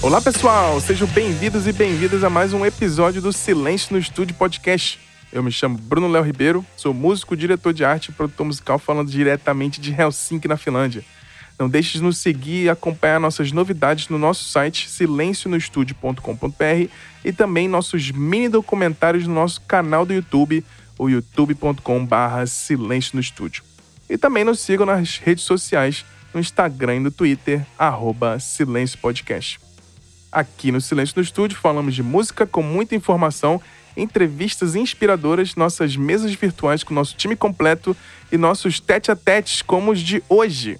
Olá pessoal, sejam bem-vindos e bem-vindas a mais um episódio do Silêncio no Estúdio Podcast. Eu me chamo Bruno Léo Ribeiro, sou músico, diretor de arte e produtor musical falando diretamente de Helsinki, na Finlândia. Não deixe de nos seguir e acompanhar nossas novidades no nosso site silencionoestudio.com.br e também nossos mini documentários no nosso canal do YouTube, o youtube.com.br Silêncio no Estúdio. E também nos sigam nas redes sociais, no Instagram e no Twitter, arroba Silêncio Podcast. Aqui no Silêncio no Estúdio falamos de música com muita informação, entrevistas inspiradoras, nossas mesas virtuais com nosso time completo e nossos tete a tetes como os de hoje.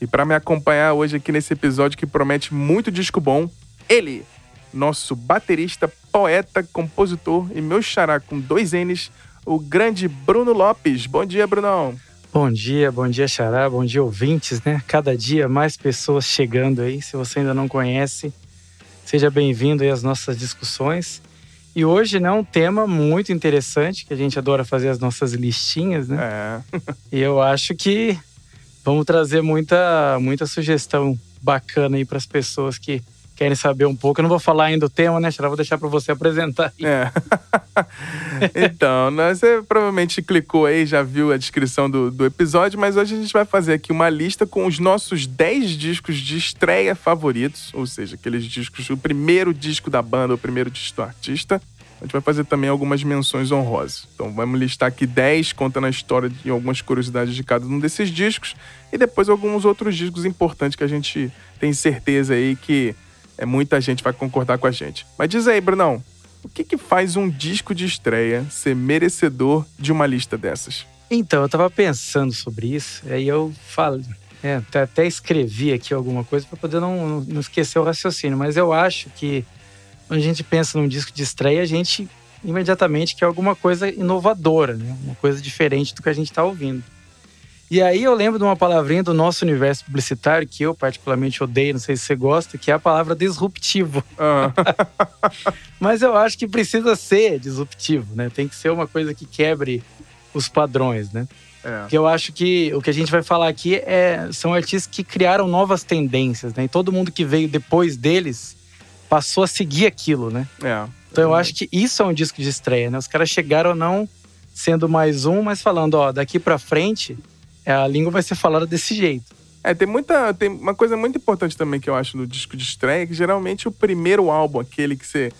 E para me acompanhar hoje aqui nesse episódio que promete muito disco bom, ele, nosso baterista, poeta, compositor e meu xará com dois N's, o grande Bruno Lopes. Bom dia, Brunão. Bom dia, bom dia, Xará, bom dia, ouvintes, né? Cada dia mais pessoas chegando aí. Se você ainda não conhece, seja bem-vindo aí às nossas discussões. E hoje, né, um tema muito interessante, que a gente adora fazer as nossas listinhas, né? É. E eu acho que vamos trazer muita, muita sugestão bacana aí para as pessoas que querem saber um pouco. Eu não vou falar ainda o tema, né, Xará? Vou deixar para você apresentar. Aí. É. então, né, você provavelmente clicou aí, já viu a descrição do, do episódio, mas hoje a gente vai fazer aqui uma lista com os nossos 10 discos de estreia favoritos, ou seja, aqueles discos, o primeiro disco da banda, o primeiro disco do artista. A gente vai fazer também algumas menções honrosas. Então vamos listar aqui 10, contando a história e algumas curiosidades de cada um desses discos. E depois alguns outros discos importantes que a gente tem certeza aí que é, muita gente vai concordar com a gente. Mas diz aí, Brunão, o que, que faz um disco de estreia ser merecedor de uma lista dessas? Então, eu tava pensando sobre isso, aí eu falo, é, até- escrevi aqui alguma coisa para poder não- não esquecer o raciocínio, mas eu acho que quando a gente pensa num disco de estreia, a gente imediatamente quer alguma coisa inovadora, né? uma coisa diferente do que a gente está ouvindo. E aí eu lembro de uma palavrinha do nosso universo publicitário que eu particularmente odeio, não sei se você gosta, que é a palavra disruptivo. Ah, Mas eu acho que precisa ser disruptivo, né? Tem que ser uma coisa que quebre os padrões, né? é. Porque eu acho que o que a gente vai falar aqui é, são artistas que criaram novas tendências, né? E todo mundo que veio depois deles passou a seguir aquilo, né? é. Então eu acho que isso é um disco de estreia, né? Os caras chegaram não sendo mais um, mas falando, ó, daqui pra frente a língua vai ser falada desse jeito. É, tem muita. Tem uma coisa muito importante também que eu acho no disco de estreia, que geralmente o primeiro álbum, aquele que você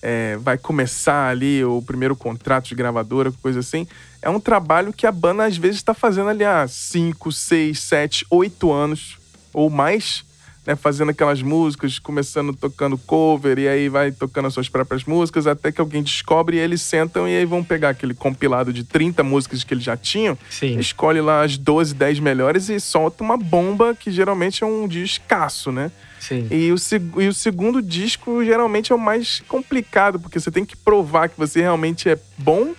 é, vai começar ali, o primeiro contrato de gravadora, coisa assim, é um trabalho que a banda às vezes está fazendo ali há 5, 6, 7, 8 anos ou mais, né? Fazendo aquelas músicas, começando tocando cover, e aí vai tocando as suas próprias músicas, até que alguém descobre e eles sentam e aí vão pegar aquele compilado de 30 músicas que eles já tinham Sim. escolhe lá as 12, 10 melhores e solta uma bomba que geralmente é um dia escasso, né? Sim. E o, e o segundo disco geralmente é o mais complicado, porque você tem que provar que você realmente é bom.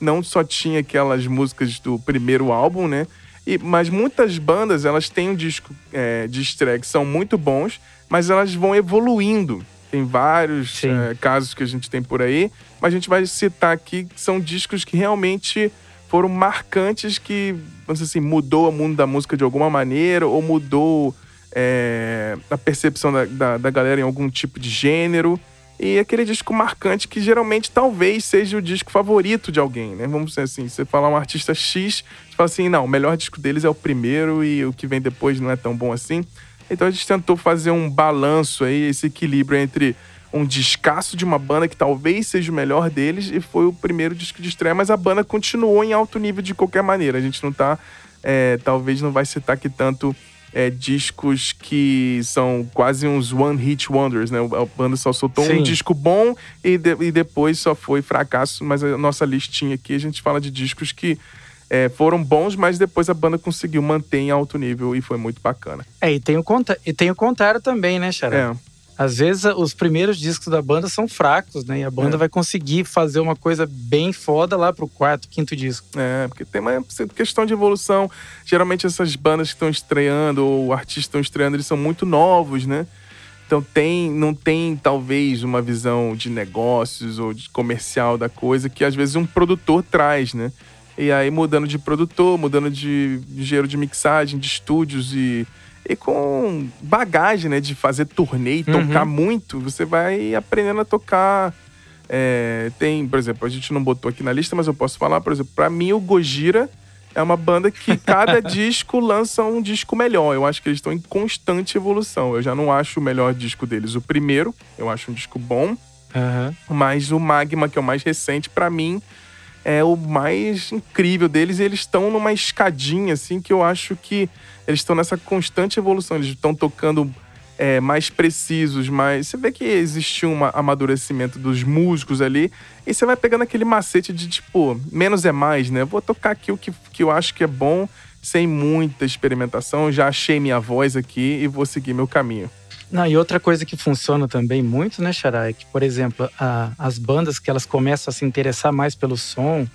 Não só tinha aquelas músicas do primeiro álbum, né? E, mas muitas bandas, elas têm um disco é, de estreia que são muito bons, mas elas vão evoluindo. Tem vários é, casos que a gente tem por aí, mas a gente vai citar aqui que são discos que realmente foram marcantes, que, dizer assim, mudou o mundo da música de alguma maneira, ou mudou é, a percepção da, da, da galera em algum tipo de gênero. E aquele disco marcante que geralmente talvez seja o disco favorito de alguém, né? Vamos dizer assim, você falar um artista X, você fala assim, não, o melhor disco deles é o primeiro e o que vem depois não é tão bom assim. Então a gente tentou fazer um balanço aí, esse equilíbrio entre um descasso de uma banda que talvez seja o melhor deles e foi o primeiro disco de estreia, mas a banda continuou em alto nível de qualquer maneira. A gente não tá, é, talvez não vai citar aqui tanto é, discos que são quase uns one hit wonders, né? A banda só soltou Sim. um disco bom e, de- e depois só foi fracasso, mas a nossa listinha aqui a gente fala de discos que é, foram bons, mas depois a banda conseguiu manter em alto nível e foi muito bacana. É, e tem o, conta e tem o contrário também, né, Xará? É, Às vezes os primeiros discos da banda são fracos, né? E a banda É. vai conseguir fazer uma coisa bem foda lá pro quarto, quinto disco. É, porque tem uma questão de evolução. Geralmente essas bandas que estão estreando ou artistas que estão estreando, eles são muito novos, né? Então tem, não tem talvez uma visão de negócios ou de comercial da coisa que às vezes um produtor traz, né? E aí mudando de produtor, mudando de engenheiro de mixagem, de estúdios e, e com bagagem, né, de fazer turnê e Uhum. tocar muito, você vai aprendendo a tocar. É, tem, por exemplo, a gente não botou aqui na lista, mas eu posso falar, por exemplo, pra mim o Gojira é uma banda que cada disco lança um disco melhor. Eu acho que eles estão em constante evolução. Eu já não acho o melhor disco deles o primeiro, eu acho um disco bom, Aham. mas o Magma, que é o mais recente, pra mim é o mais incrível deles. E eles estão numa escadinha, assim, que eu acho que eles estão nessa constante evolução. Eles estão tocando é, mais precisos, mais. Você vê que existe um amadurecimento dos músicos ali. E você vai pegando aquele macete de tipo, menos é mais, né? Vou tocar aqui o que, que eu acho que é bom, sem muita experimentação. Já achei minha voz aqui e vou seguir meu caminho. Não, e outra coisa que funciona também muito, né, Xará, é que, por exemplo, a- as bandas que elas começam a se interessar mais pelo som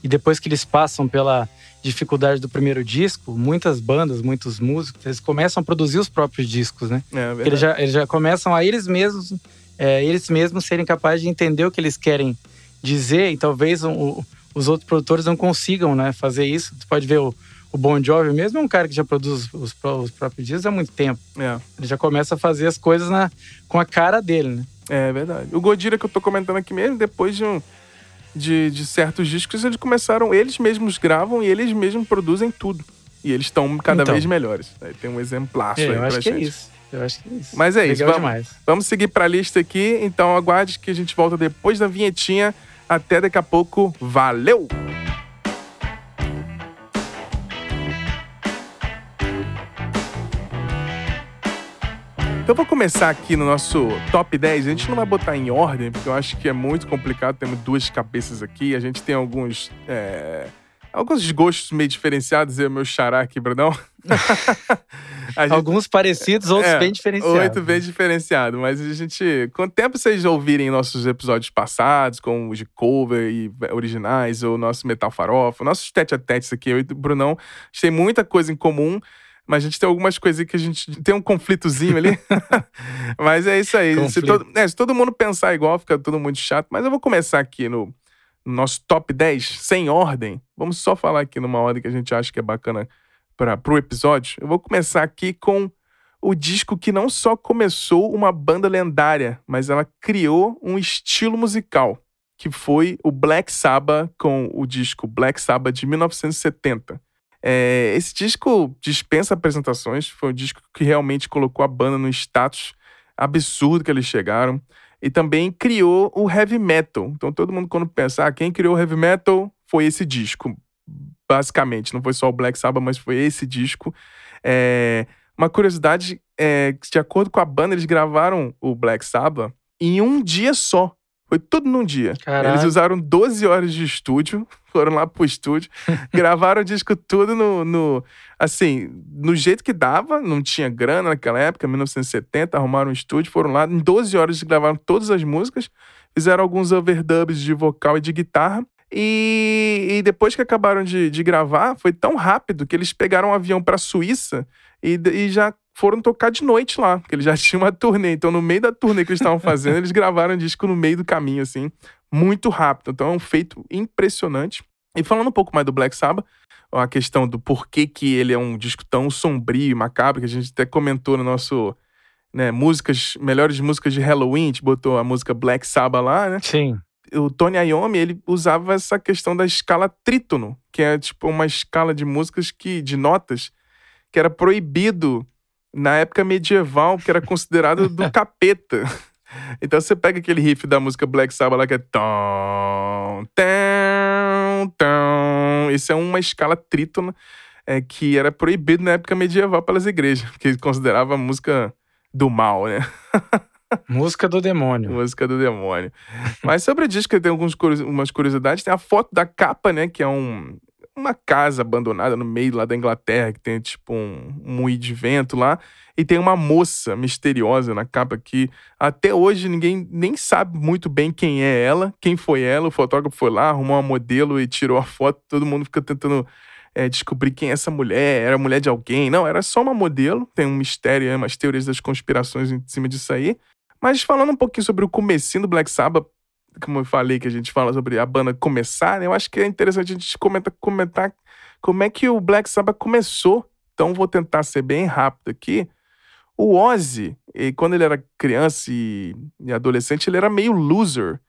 e depois que eles passam pela dificuldade do primeiro disco, muitas bandas, muitos músicos, eles começam a produzir os próprios discos, né? É, Porque eles já, eles já começam a eles mesmos, é, eles mesmos serem capazes de entender o que eles querem dizer e talvez um- o- os outros produtores não consigam, né, fazer isso. Você pode ver o, o Bon Jovi mesmo é um cara que já produz os, os próprios discos há muito tempo. é. Ele já começa a fazer as coisas na, com a cara dele, né? É verdade. O Godira que eu tô comentando aqui mesmo, depois de, um, de, de certos discos, eles começaram, eles mesmos gravam e eles mesmos produzem tudo. E eles estão cada Então. vez melhores. Aí tem um exemplaço É, aí eu pra acho que é isso. Eu acho que é isso. Mas é isso, Legal vamos- demais. Vamos seguir pra lista aqui, então aguarde que a gente volta depois da vinhetinha. Até daqui a pouco. Valeu! Então vou começar aqui no nosso top 10. A gente não vai botar em ordem, porque eu acho que é muito complicado. Temos duas cabeças aqui. A gente tem alguns. é, Alguns gostos meio diferenciados, eu e meu xará aqui, Brunão. Gente- Alguns parecidos, outros é, bem diferenciados. Oito bem diferenciado, mas a gente. Com o tempo vocês ouvirem nossos episódios passados, com os de cover e originais, ou nosso Metal Farofa, nossos tete a tetes aqui, eu e o Brunão, a gente tem muita coisa em comum. Mas a gente tem algumas coisas que a gente tem um conflitozinho ali. mas é isso aí. Se todo, é, se todo mundo pensar igual, fica tudo muito chato. Mas eu vou começar aqui no, no nosso top 10, sem ordem. Vamos só falar aqui numa ordem que a gente acha que é bacana para o episódio. Eu vou começar aqui com o disco que não só começou uma banda lendária, mas ela criou um estilo musical, que foi o Black Sabbath com o disco Black Sabbath de 1970. É, esse disco dispensa apresentações, foi um disco que realmente colocou a banda no status absurdo que eles chegaram. E também criou o heavy metal. Então todo mundo quando pensa, ah, quem criou o heavy metal foi esse disco. Basicamente, não foi só o Black Sabbath, mas foi esse disco. É, uma curiosidade é de acordo com a banda, eles gravaram o Black Sabbath em um dia só. Foi tudo num dia. Caraca. Eles usaram 12 horas de estúdio, foram lá pro estúdio, gravaram o disco tudo no, no. Assim, no jeito que dava, não tinha grana naquela época, 1970, arrumaram um estúdio, foram lá, em 12 horas gravaram todas as músicas, fizeram alguns overdubs de vocal e de guitarra. E, e depois que acabaram de, de gravar, foi tão rápido que eles pegaram um avião pra Suíça e, e já foram tocar de noite lá, porque eles já tinham uma turnê. Então, no meio da turnê que eles estavam fazendo, eles gravaram o disco no meio do caminho, assim, muito rápido. Então, é um feito impressionante. E falando um pouco mais do Black Sabbath, a questão do porquê que ele é um disco tão sombrio e macabro, que a gente até comentou no nosso. Né, músicas, melhores músicas de Halloween, a gente botou a música Black Sabbath lá, né? Sim. o Tony Iommi, ele usava essa questão da escala trítono, que é tipo uma escala de músicas que de notas que era proibido na época medieval, que era considerado do capeta. Então você pega aquele riff da música Black Sabbath lá que é tom, tom, tom. Isso é uma escala trítona é, que era proibido na época medieval pelas igrejas, que considerava a música do mal, né? Música do demônio. Música do demônio. Mas sobre o disco, tem algumas umas curiosidades. Tem a foto da capa, né? Que é um, uma casa abandonada no meio lá da Inglaterra, que tem tipo um, um moinho de vento lá. E tem uma moça misteriosa na capa que até hoje ninguém nem sabe muito bem quem é ela, quem foi ela. O fotógrafo foi lá, arrumou uma modelo e tirou a foto. Todo mundo fica tentando é, descobrir quem é essa mulher. Era mulher de alguém? Não, era só uma modelo. Tem um mistério, umas teorias das conspirações em cima disso aí. Mas falando um pouquinho sobre o comecinho do Black Sabbath, como eu falei que a gente fala sobre a banda começar, né? Eu acho que é interessante a gente comentar, comentar como é que o Black Sabbath começou Então vou tentar ser bem rápido aqui. O Ozzy, quando ele era criança e, adolescente, ele era meio loser.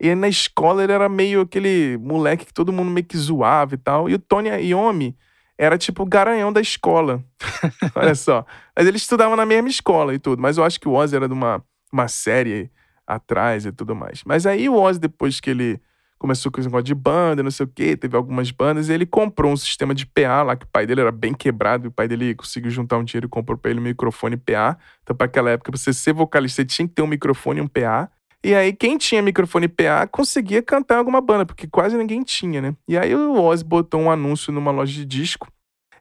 E na escola ele era meio aquele moleque que todo mundo meio que zoava e tal. E o Tony Iommi era tipo o garanhão da escola. Olha só. Mas eles estudavam na mesma escola e tudo. Mas eu acho que o Ozzy era de uma, uma série atrás e tudo mais. Mas aí o Ozzy, depois que ele começou com esse negócio de banda, não sei o quê, teve algumas bandas, e ele comprou um sistema de PA lá, que o pai dele era bem quebrado, e o pai dele conseguiu juntar um dinheiro e comprou pra ele um microfone PA. Então, para aquela época, pra você ser vocalista, você tinha que ter um microfone e um PA. E aí, quem tinha microfone PA conseguia cantar em alguma banda, porque quase ninguém tinha, né? E aí o Ozzy botou um anúncio numa loja de disco.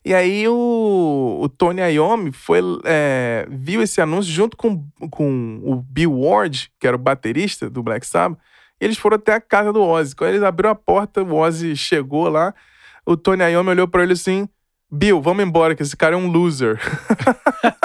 E aí o, o Tony Iommi foi, é, viu esse anúncio junto com, com o Bill Ward, que era o baterista do Black Sabbath, e eles foram até a casa do Ozzy. Quando eles abriram a porta, o Ozzy chegou lá, o Tony Iommi olhou para ele assim, Bill, vamos embora, que esse cara é um loser.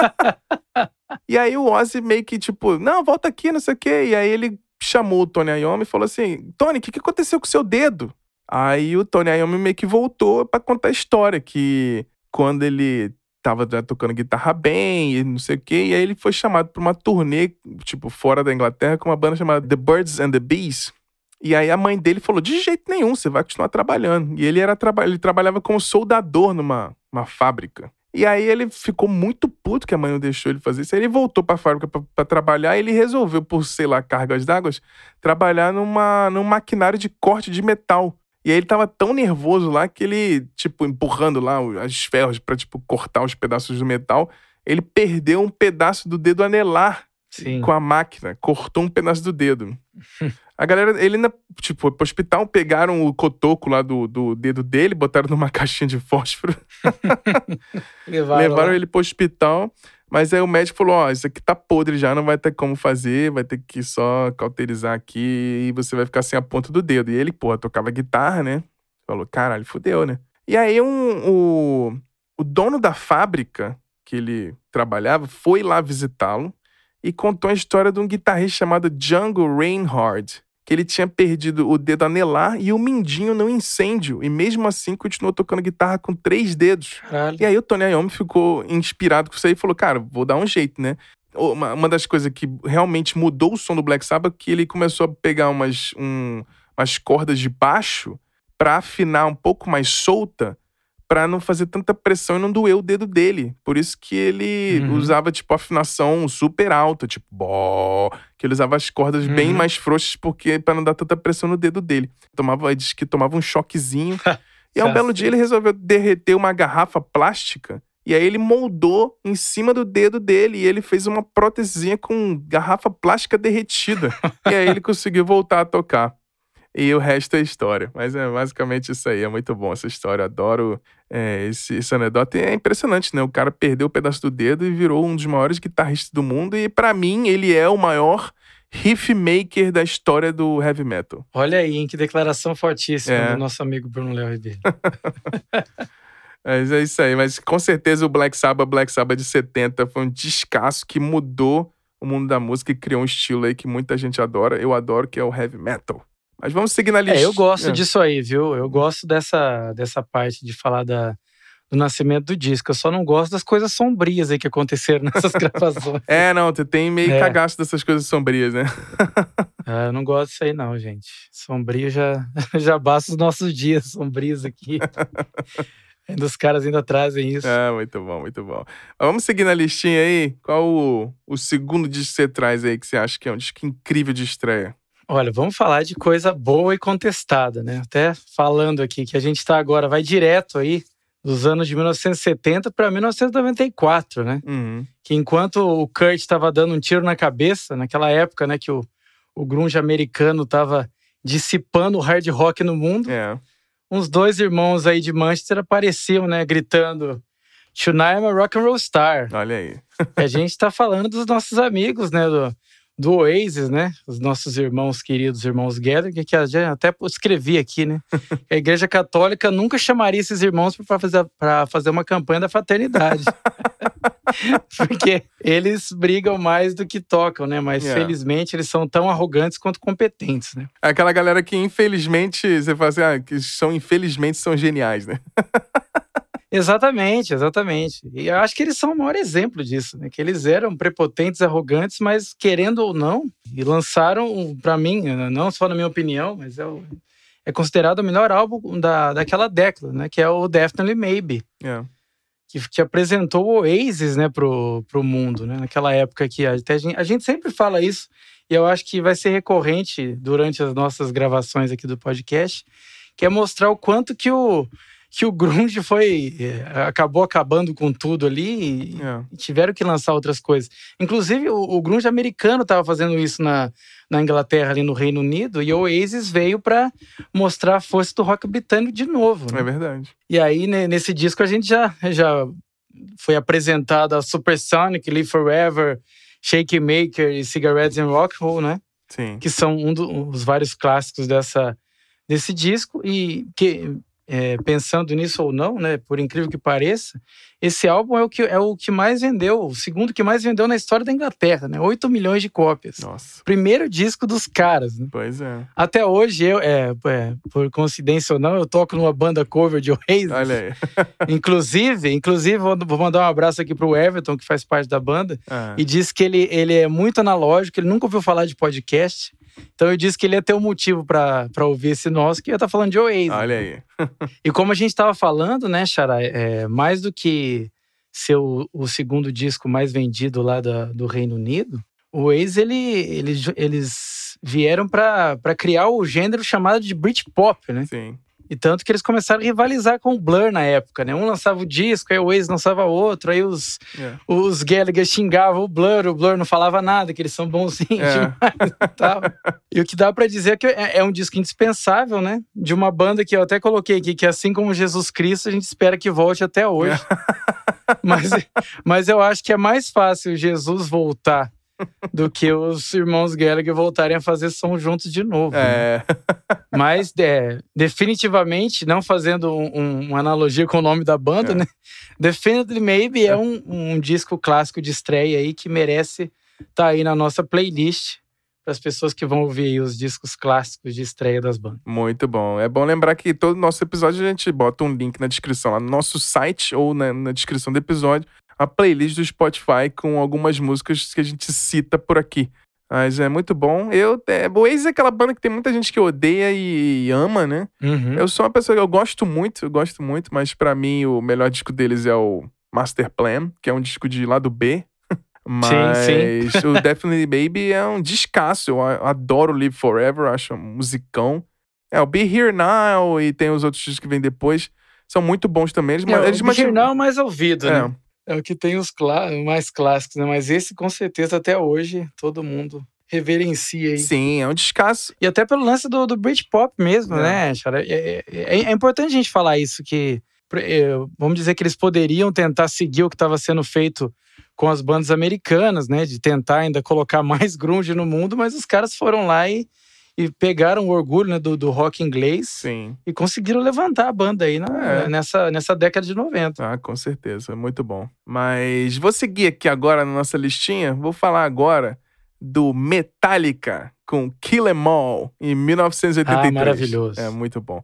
e aí o Ozzy meio que tipo, não, volta aqui, não sei o quê. E aí ele chamou o Tony Iommi e falou assim, Tony, o que, que aconteceu com o seu dedo? Aí o Tony Iommi meio que voltou para contar a história, que quando ele tava tocando guitarra bem e não sei o quê. E aí ele foi chamado para uma turnê, tipo, fora da Inglaterra, com uma banda chamada The Birds and the Bees. E aí a mãe dele falou: de jeito nenhum, você vai continuar trabalhando. E ele era ele trabalhava como soldador numa uma fábrica. E aí ele ficou muito puto que a mãe não deixou ele fazer isso. Aí ele voltou para a fábrica para trabalhar e ele resolveu, por, sei lá, cargas d'água, trabalhar numa, num maquinário de corte de metal. E aí ele tava tão nervoso lá que ele, tipo, empurrando lá as ferros para tipo, cortar os pedaços do metal, ele perdeu um pedaço do dedo anelar Sim. com a máquina, cortou um pedaço do dedo. a galera, ele ainda, tipo, foi pro hospital, pegaram o cotoco lá do, do dedo dele, botaram numa caixinha de fósforo. Levaram, Levaram ele pro hospital. Mas aí o médico falou: Ó, oh, isso aqui tá podre já, não vai ter como fazer, vai ter que só cauterizar aqui e você vai ficar sem a ponta do dedo. E ele, pô, tocava guitarra, né? Falou: caralho, fudeu, né? E aí um, o, o dono da fábrica que ele trabalhava foi lá visitá-lo e contou a história de um guitarrista chamado Django Reinhardt, que ele tinha perdido o dedo anelar e o mindinho no incêndio. E mesmo assim continuou tocando guitarra com três dedos. Caralho. E aí o Tony Iommi ficou inspirado com isso aí e falou: Cara, vou dar um jeito, né? Uma, uma das coisas que realmente mudou o som do Black Sabbath é que ele começou a pegar umas, um, umas cordas de baixo para afinar um pouco mais solta para não fazer tanta pressão e não doer o dedo dele. Por isso que ele uhum. usava, tipo, afinação super alta, tipo, bó, que ele usava as cordas uhum. bem mais frouxas porque para não dar tanta pressão no dedo dele. Tomava, diz que tomava um choquezinho. e aí, um belo dia ele resolveu derreter uma garrafa plástica e aí ele moldou em cima do dedo dele e ele fez uma prótesezinha com garrafa plástica derretida. e aí ele conseguiu voltar a tocar. E o resto é história. Mas é basicamente isso aí. É muito bom essa história. Adoro é, esse, esse anedota. E é impressionante, né? O cara perdeu o um pedaço do dedo e virou um dos maiores guitarristas do mundo. E para mim, ele é o maior riff maker da história do heavy metal. Olha aí, em que declaração fortíssima é. do nosso amigo Bruno Léo Ribeiro. Mas é isso aí. Mas com certeza o Black Sabbath, Black Sabbath de 70 foi um descasso que mudou o mundo da música e criou um estilo aí que muita gente adora. Eu adoro, que é o heavy metal. Mas vamos seguir na lista. É, eu gosto é. disso aí, viu? Eu gosto dessa, dessa parte de falar da, do nascimento do disco. Eu só não gosto das coisas sombrias aí que aconteceram nessas gravações. é, não, tu tem meio é. cagaço dessas coisas sombrias, né? é, eu não gosto disso aí, não, gente. Sombrio já, já basta os nossos dias sombrios aqui. Ainda os caras ainda trazem isso. É, muito bom, muito bom. Vamos seguir na listinha aí. Qual o, o segundo disco que você traz aí que você acha que é um disco incrível de estreia? Olha, vamos falar de coisa boa e contestada, né? Até falando aqui que a gente está agora, vai direto aí dos anos de 1970 para 1994, né? Uhum. Que enquanto o Kurt estava dando um tiro na cabeça, naquela época, né, que o, o grunge americano estava dissipando o hard rock no mundo, é. uns dois irmãos aí de Manchester apareciam, né, gritando Tonight I'm a rock and roll star. Olha aí. a gente está falando dos nossos amigos, né, do do Oasis, né? Os nossos irmãos queridos, irmãos Gallagher, que até escrevi aqui, né? a Igreja Católica nunca chamaria esses irmãos para fazer, fazer uma campanha da fraternidade. Porque eles brigam mais do que tocam, né? Mas yeah. felizmente eles são tão arrogantes quanto competentes, né? É aquela galera que infelizmente, você fala assim, ah, que são infelizmente são geniais, né? Exatamente, exatamente. E eu acho que eles são o maior exemplo disso, né? Que eles eram prepotentes, arrogantes, mas querendo ou não, e lançaram, para mim, não só na minha opinião, mas é, o, é considerado o melhor álbum da, daquela década, né? Que é o Definitely Maybe. Yeah. Que, que apresentou o Oasis, né, pro, pro mundo, né? Naquela época que até a gente, a gente sempre fala isso, e eu acho que vai ser recorrente durante as nossas gravações aqui do podcast, que é mostrar o quanto que o que o grunge foi é, acabou acabando com tudo ali e, É. e tiveram que lançar outras coisas. Inclusive o, o grunge americano estava fazendo isso na, na Inglaterra ali no Reino Unido e o Oasis veio para mostrar a força do rock britânico de novo. né? É verdade. E aí ne- nesse disco a gente já já foi apresentado a Supersonic, Live Forever, Shake Maker e Cigarettes and Rock Roll, né? Sim. que são um dos vários clássicos dessa, desse disco e que é, pensando nisso ou não, né, por incrível que pareça, esse álbum é o que é o que mais vendeu, o segundo que mais vendeu na história da Inglaterra, né, 8 milhões de cópias. Nossa. Primeiro disco dos caras, né? Pois é. Até hoje eu, é, é, por coincidência ou não, eu toco numa banda cover de Oasis. Olha aí. Inclusive, inclusive vou mandar um abraço aqui pro Everton que faz parte da banda Ah, e disse que ele, ele é muito analógico, ele nunca ouviu falar de podcast. Então eu disse que ele ia ter um motivo pra ouvir esse nosso, que ia estar falando de Oasis. Olha aí. E como a gente estava falando, né, Xará, é, mais do que ser o, o segundo disco mais vendido lá da- do Reino Unido, o Oasis, ele, eles, eles vieram para criar o gênero chamado de Britpop, né? Sim. E tanto que eles começaram a rivalizar com o Blur na época, né? Um lançava o disco, aí o Oasis lançava outro, aí os, É. os Gallagher xingavam o Blur, o Blur não falava nada, que eles são bonzinhos É. demais e tal. E o que dá pra dizer é que é, é um disco indispensável, né? De uma banda que eu até coloquei aqui, que assim como Jesus Cristo, a gente espera que volte até hoje. mas, mas eu acho que é mais fácil Jesus voltar do que os irmãos Gallagher voltarem a fazer som juntos de novo. né? É. Mas é, definitivamente, não fazendo um- um- uma analogia com o nome da banda, É. né? Definitely Maybe é um, um disco clássico de estreia aí que merece estar aí na nossa playlist para as pessoas que vão ouvir aí os discos clássicos de estreia das bandas. Muito bom. É bom lembrar que todo nosso episódio a gente bota um link na descrição lá no nosso site ou na, na descrição do episódio, a playlist do Spotify com algumas músicas que a gente cita por aqui. Mas é muito bom. Eu, é, o Oasis é aquela banda que tem muita gente que odeia e ama, né? Uhum. Eu sou uma pessoa que eu gosto muito, eu gosto muito, mas pra mim o melhor disco deles é o Master Plan, que é um disco de lado B. Mas o Definitely Baby é um descasso. Eu adoro Live Forever, acho um musicão. É, o Be Here Now e tem os outros discos que vêm depois. São muito bons também. Eles, É, eles o Big não é o mais ouvido, É, né? É o que tem os mais clássicos, né? Mas esse, com certeza, até hoje, todo mundo reverencia aí. sim, é um descasso. E até pelo lance do, do Britpop mesmo, É. né, Chara? É, é- é importante a gente falar isso, que é, vamos dizer que eles poderiam tentar seguir o que estava sendo feito com as bandas americanas, né? De tentar ainda colocar mais grunge no mundo, mas os caras foram lá e, e pegaram o orgulho né, do, do rock inglês Sim. e conseguiram levantar a banda aí na- É. nessa, nessa década de 90. Ah, com certeza. Muito bom. Mas vou seguir aqui agora na nossa listinha. Vou falar agora do Metallica com Kill 'Em All em 1983. Ah, maravilhoso. É muito bom.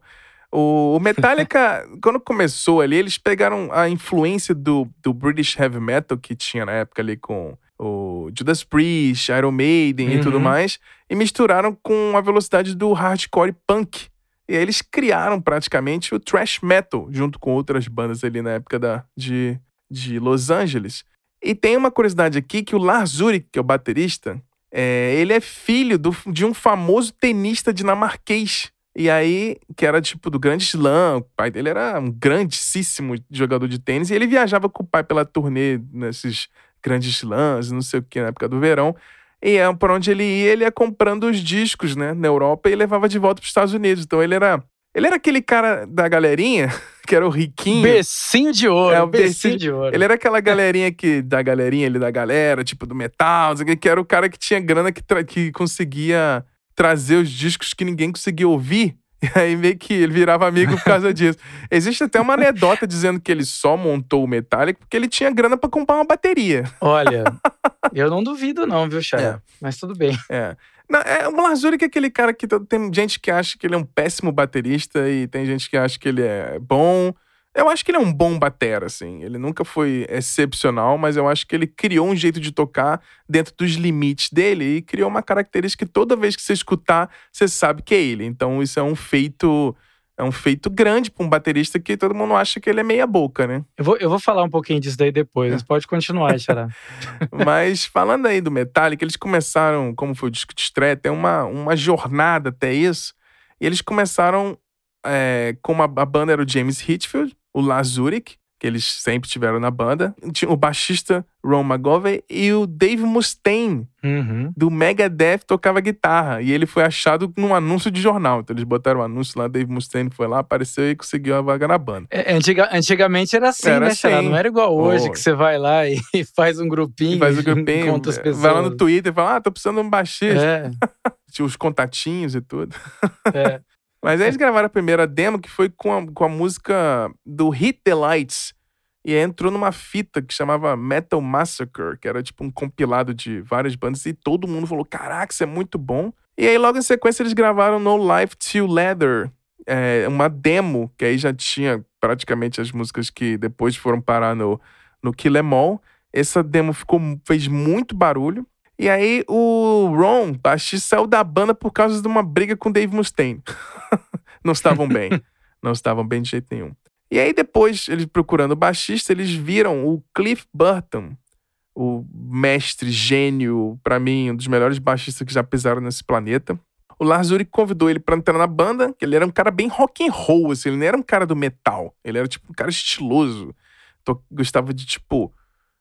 O, o Metallica, quando começou ali, eles pegaram a influência do, do British Heavy Metal que tinha na época ali com o Judas Priest, Iron Maiden e tudo Uhum. mais, e misturaram com a velocidade do hardcore punk. E aí eles criaram praticamente o thrash metal, junto com outras bandas ali na época da, de, de Los Angeles. E tem uma curiosidade aqui que o Lars Ulrich, que é o baterista, é, ele é filho do- de um famoso tenista dinamarquês. E aí, que era tipo do Grande Slam, o pai dele era um grandíssimo jogador de tênis, e ele viajava com o pai pela turnê nesses grandes slams, não sei o que, na época do verão. E é por onde ele ia, ele ia comprando os discos, né, na Europa e levava de volta para os Estados Unidos. Então ele era. Ele era aquele cara da galerinha, que era o riquinho. Bercinho de ouro, É, o bercinho bercinho- de ouro. Ele era aquela galerinha que. Da galerinha ali da galera, tipo do metal, que, era o cara que tinha grana que, que conseguia trazer os discos que ninguém conseguia ouvir. E aí meio que ele virava amigo por causa disso. Existe até uma anedota dizendo que ele só montou o Metallica porque ele tinha grana pra comprar uma bateria. Olha, eu não duvido não, viu, Chay? É. Mas tudo bem. É. Não, é o Lars Ulrich é aquele cara que tem gente que acha que ele é um péssimo baterista e tem gente que acha que ele é bom. Eu acho que ele é um bom batera, assim. Ele nunca foi excepcional, mas eu acho que ele criou um jeito de tocar dentro dos limites dele e criou uma característica que toda vez que você escutar, você sabe que é ele. Então isso é um feito é um feito grande para um baterista que todo mundo acha que ele é meia boca, né? Eu vou, eu vou falar um pouquinho disso daí depois, mas pode continuar, Xará. mas falando aí do Metallica, eles começaram, como foi o disco de estreia, tem uma, uma jornada até isso. E eles começaram é, como a, a banda era o James Hetfield, o Lazuric, que eles sempre tiveram na banda. Tinha o baixista Ron McGovey e o Dave Mustaine, uhum. do Megadeth, tocava guitarra. E ele foi achado num anúncio de jornal. Então eles botaram um anúncio lá, Dave Mustaine foi lá, apareceu e conseguiu a vaga na banda. É, antiga, antigamente era assim, Era né, assim. Não era igual hoje, Oh. que você vai lá e faz um grupinho, E faz o grupinho, encontra as pessoas. vai lá no Twitter e fala, ah, tô precisando de um baixista. É, Tinha os contatinhos e tudo. é. Mas aí eles gravaram a primeira demo, que foi com a, com a música do Hit the Lights. E aí entrou numa fita que chamava Metal Massacre, que era tipo um compilado de várias bandas, e todo mundo falou: Caraca, isso é muito bom. E aí, logo em sequência, eles gravaram No Life Till Leather, é, uma demo, que aí já tinha praticamente as músicas que depois foram parar no, no Kill Em All. Essa demo ficou, fez muito barulho. E aí o Ron, baixista, saiu da banda por causa de uma briga com o Dave Mustaine. não estavam bem. Não estavam bem de jeito nenhum. E aí depois, eles procurando o baixista, eles viram o Cliff Burton, o mestre, gênio, pra mim, um dos melhores baixistas que já pisaram nesse planeta. O Lars Ulrich convidou ele pra entrar na banda, que ele era um cara bem rock and roll, assim, ele não era um cara do metal. Ele era tipo um cara estiloso. Gostava de tipo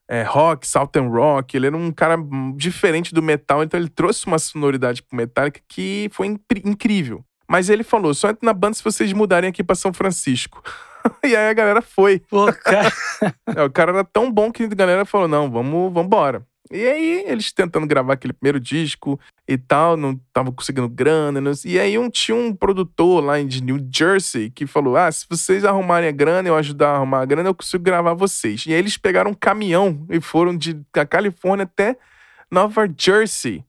é, rock, southern rock. Ele era um cara diferente do metal, então ele trouxe uma sonoridade pro Metallica que foi incrível. Mas ele falou: só entra na banda se vocês mudarem aqui pra São Francisco. e aí a galera foi. Pô, cara, É, o cara era tão bom que a galera falou: não, vamos, vamos embora. E aí, eles tentando gravar aquele primeiro disco e tal, não tava conseguindo grana. não- E aí, um, tinha um produtor lá de New Jersey que falou: Ah, se vocês arrumarem a grana, eu ajudar a arrumar a grana, eu consigo gravar vocês. E aí, eles pegaram um caminhão e foram de, da Califórnia até Nova Jersey.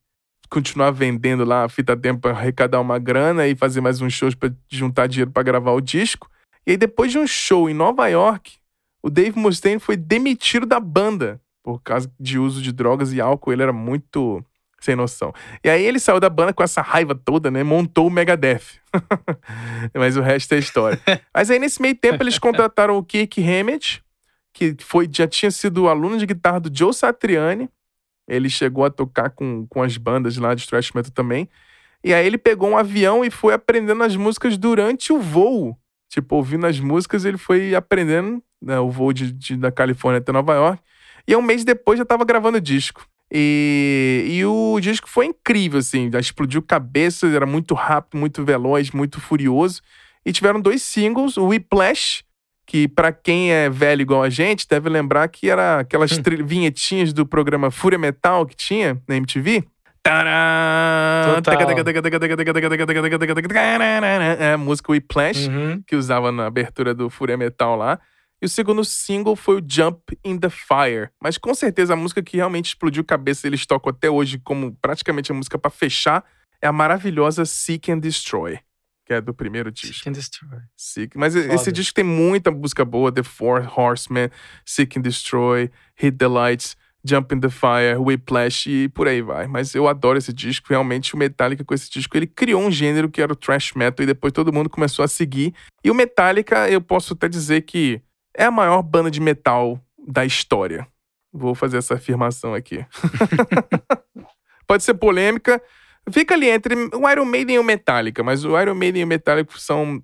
Continuar vendendo lá a fita tempo pra arrecadar uma grana e fazer mais uns shows pra juntar dinheiro pra gravar o disco. E aí, depois de um show em Nova York, o Dave Mustaine foi demitido da banda por causa de uso de drogas e álcool. Ele era muito sem noção. E aí ele saiu da banda com essa raiva toda, né? Montou o Megadeth. Mas o resto é história. Mas aí nesse meio tempo eles contrataram o Kirk Hammett, que foi, já tinha sido aluno de guitarra do Joe Satriani. Ele chegou a tocar com, com as bandas lá de thrash metal também. E aí ele pegou um avião e foi aprendendo as músicas durante o voo. Tipo, ouvindo as músicas, ele foi aprendendo né, o voo de, de- da Califórnia até Nova York. E um mês depois já tava gravando o disco. E, e o disco foi incrível, assim. Já explodiu cabeça, era muito rápido, muito veloz, muito furioso. E tiveram dois singles, o Whiplash, que pra quem é velho igual a gente, deve lembrar que era aquelas vinhetinhas do programa Fúria Metal que tinha na MTV. Total. É a música Whiplash Uhum. que usava na abertura do Fúria Metal lá. E o segundo single foi o Jump in the Fire. Mas com certeza a música que realmente explodiu cabeça e eles tocam até hoje como praticamente a música pra fechar é a maravilhosa Seek and Destroy, que é do primeiro disco. Seek and Destroy. Seek. Mas Foda. esse disco tem muita música boa: The Four Horsemen, Seek and Destroy, Hit the Lights, Jump in the Fire, Whiplash e por aí vai. Mas eu adoro esse disco. Realmente, o Metallica com esse disco, ele criou um gênero que era o thrash metal e depois todo mundo começou a seguir. E o Metallica, eu posso até dizer que é a maior banda de metal da história. Vou fazer essa afirmação aqui. Pode ser polêmica. Fica ali entre o Iron Maiden e o Metallica, mas o Iron Maiden e o Metallica são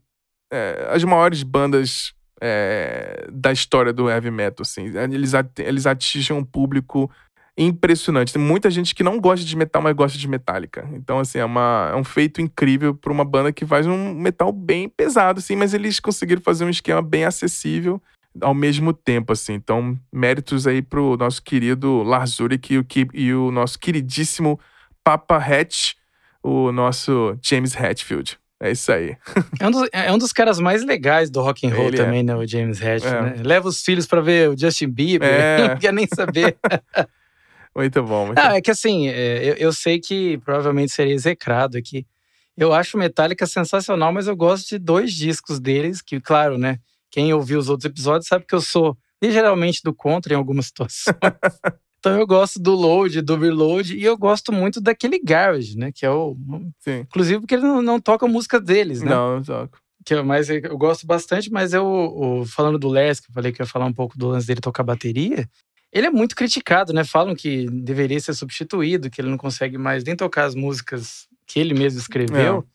é, as maiores bandas é, da história do heavy metal, assim. Eles, at- eles atingem um público impressionante. Tem muita gente que não gosta de metal, mas gosta de Metallica. Então, assim, é, uma, é um feito incrível para uma banda que faz um metal bem pesado, assim, mas eles conseguiram fazer um esquema bem acessível ao mesmo tempo, assim. Então, méritos aí pro nosso querido Lars Ulrich e o, que- e o nosso queridíssimo Papa Hatch, o nosso James Hetfield. É isso aí. É um, dos, é um dos caras mais legais do rock and roll Ele é. também, né? O James Hetfield, É. né? Leva os filhos pra ver o Justin Bieber, É. não quer nem saber. Muito bom. Muito Não, bom. é que assim, é, eu, eu sei que provavelmente seria execrado aqui. Eu acho o Metallica sensacional, mas eu gosto de dois discos deles, que, claro, né? Quem ouviu os outros episódios sabe que eu sou ligeiramente do contra em algumas situações. então eu gosto do load, do reload, e eu gosto muito daquele garage, né? Que é o. Sim. Inclusive porque ele não, não toca música deles, né? Não, não toco. Que eu, mas eu gosto bastante, mas eu, falando do Les, que eu falei que ia falar um pouco do lance dele tocar bateria, ele é muito criticado, né? Falam que deveria ser substituído, que ele não consegue mais nem tocar as músicas que ele mesmo escreveu.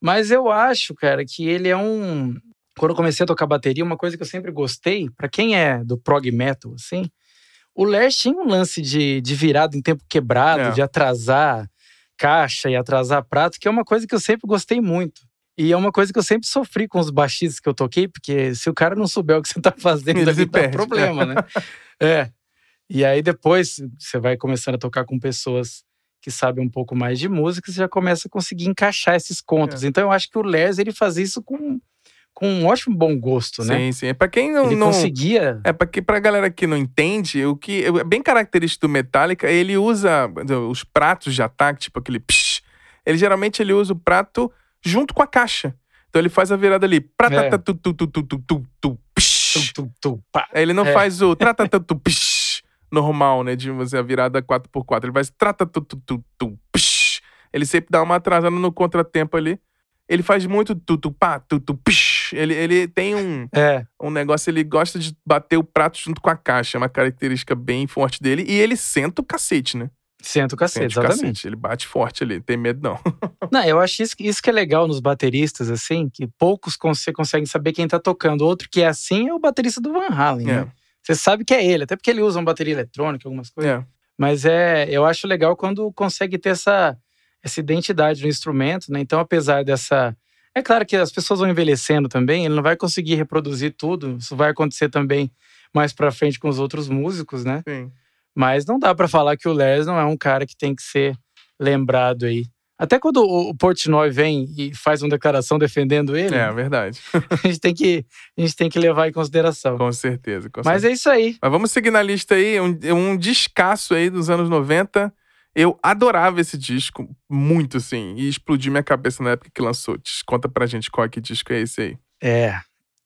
Mas eu acho, cara, que ele é um. Quando eu comecei a tocar bateria, uma coisa que eu sempre gostei, pra quem é do prog metal, assim, o Lars tinha um lance de, de virado em tempo quebrado, É. de atrasar caixa e atrasar prato, que é uma coisa que eu sempre gostei muito. E é uma coisa que eu sempre sofri com os baixistas que eu toquei, porque se o cara não souber o que você tá fazendo, Ele ali dá perde. problema, né? é. E aí depois você vai começando a tocar com pessoas que sabem um pouco mais de música, você já começa a conseguir encaixar esses contos. É. Então eu acho que o Les ele fazia isso com, com um ótimo bom gosto, né? Sim, sim. É pra quem não. Ele não... conseguia. É porque pra galera que não entende, o que é bem característico do Metallica, ele usa os pratos de ataque, tipo aquele psh, ele geralmente ele usa o prato junto com a caixa. Então ele faz a virada ali, pratata tu tu tu tu tu tu tu psh. Tu, tu, tu, pá. Ele não É. faz o tratata tu psh, normal, né, de você a virada 4x4. Ele faz trata tu tu tu tu psh. Ele sempre dá uma atrasada no contratempo ali. Ele faz muito tu tu pá tu tu psh. Ele ele tem um É, um negócio, ele gosta de bater o prato junto com a caixa, é uma característica bem forte dele. E ele senta o cacete, né? senta o cacete, Senta o exatamente. cacete. Ele bate forte ali, tem medo não. Não, eu acho isso, isso que é legal nos bateristas, assim, que poucos con- você conseguem saber quem tá tocando. Outro que é assim é o baterista do Van Halen, É, né? Você sabe que é ele, até porque ele usa uma bateria eletrônica, algumas coisas. é. Mas é, eu acho legal quando consegue ter essa, essa identidade no instrumento, né? Então, apesar dessa. É claro que as pessoas vão envelhecendo também, ele não vai conseguir reproduzir tudo. Isso vai acontecer também mais pra frente com os outros músicos, né? Sim. Mas não dá pra falar que o Lars não é um cara que tem que ser lembrado aí. Até quando o Portnoy vem e faz uma declaração defendendo ele, É, verdade. a, gente tem que, a gente tem que levar em consideração. Com certeza. Com Mas certeza. é isso aí. Mas vamos seguir na lista aí, um, um descasso aí dos anos 90. Eu adorava esse disco, muito assim, e explodiu minha cabeça na época que lançou. Conta pra gente qual é que disco é esse aí. É.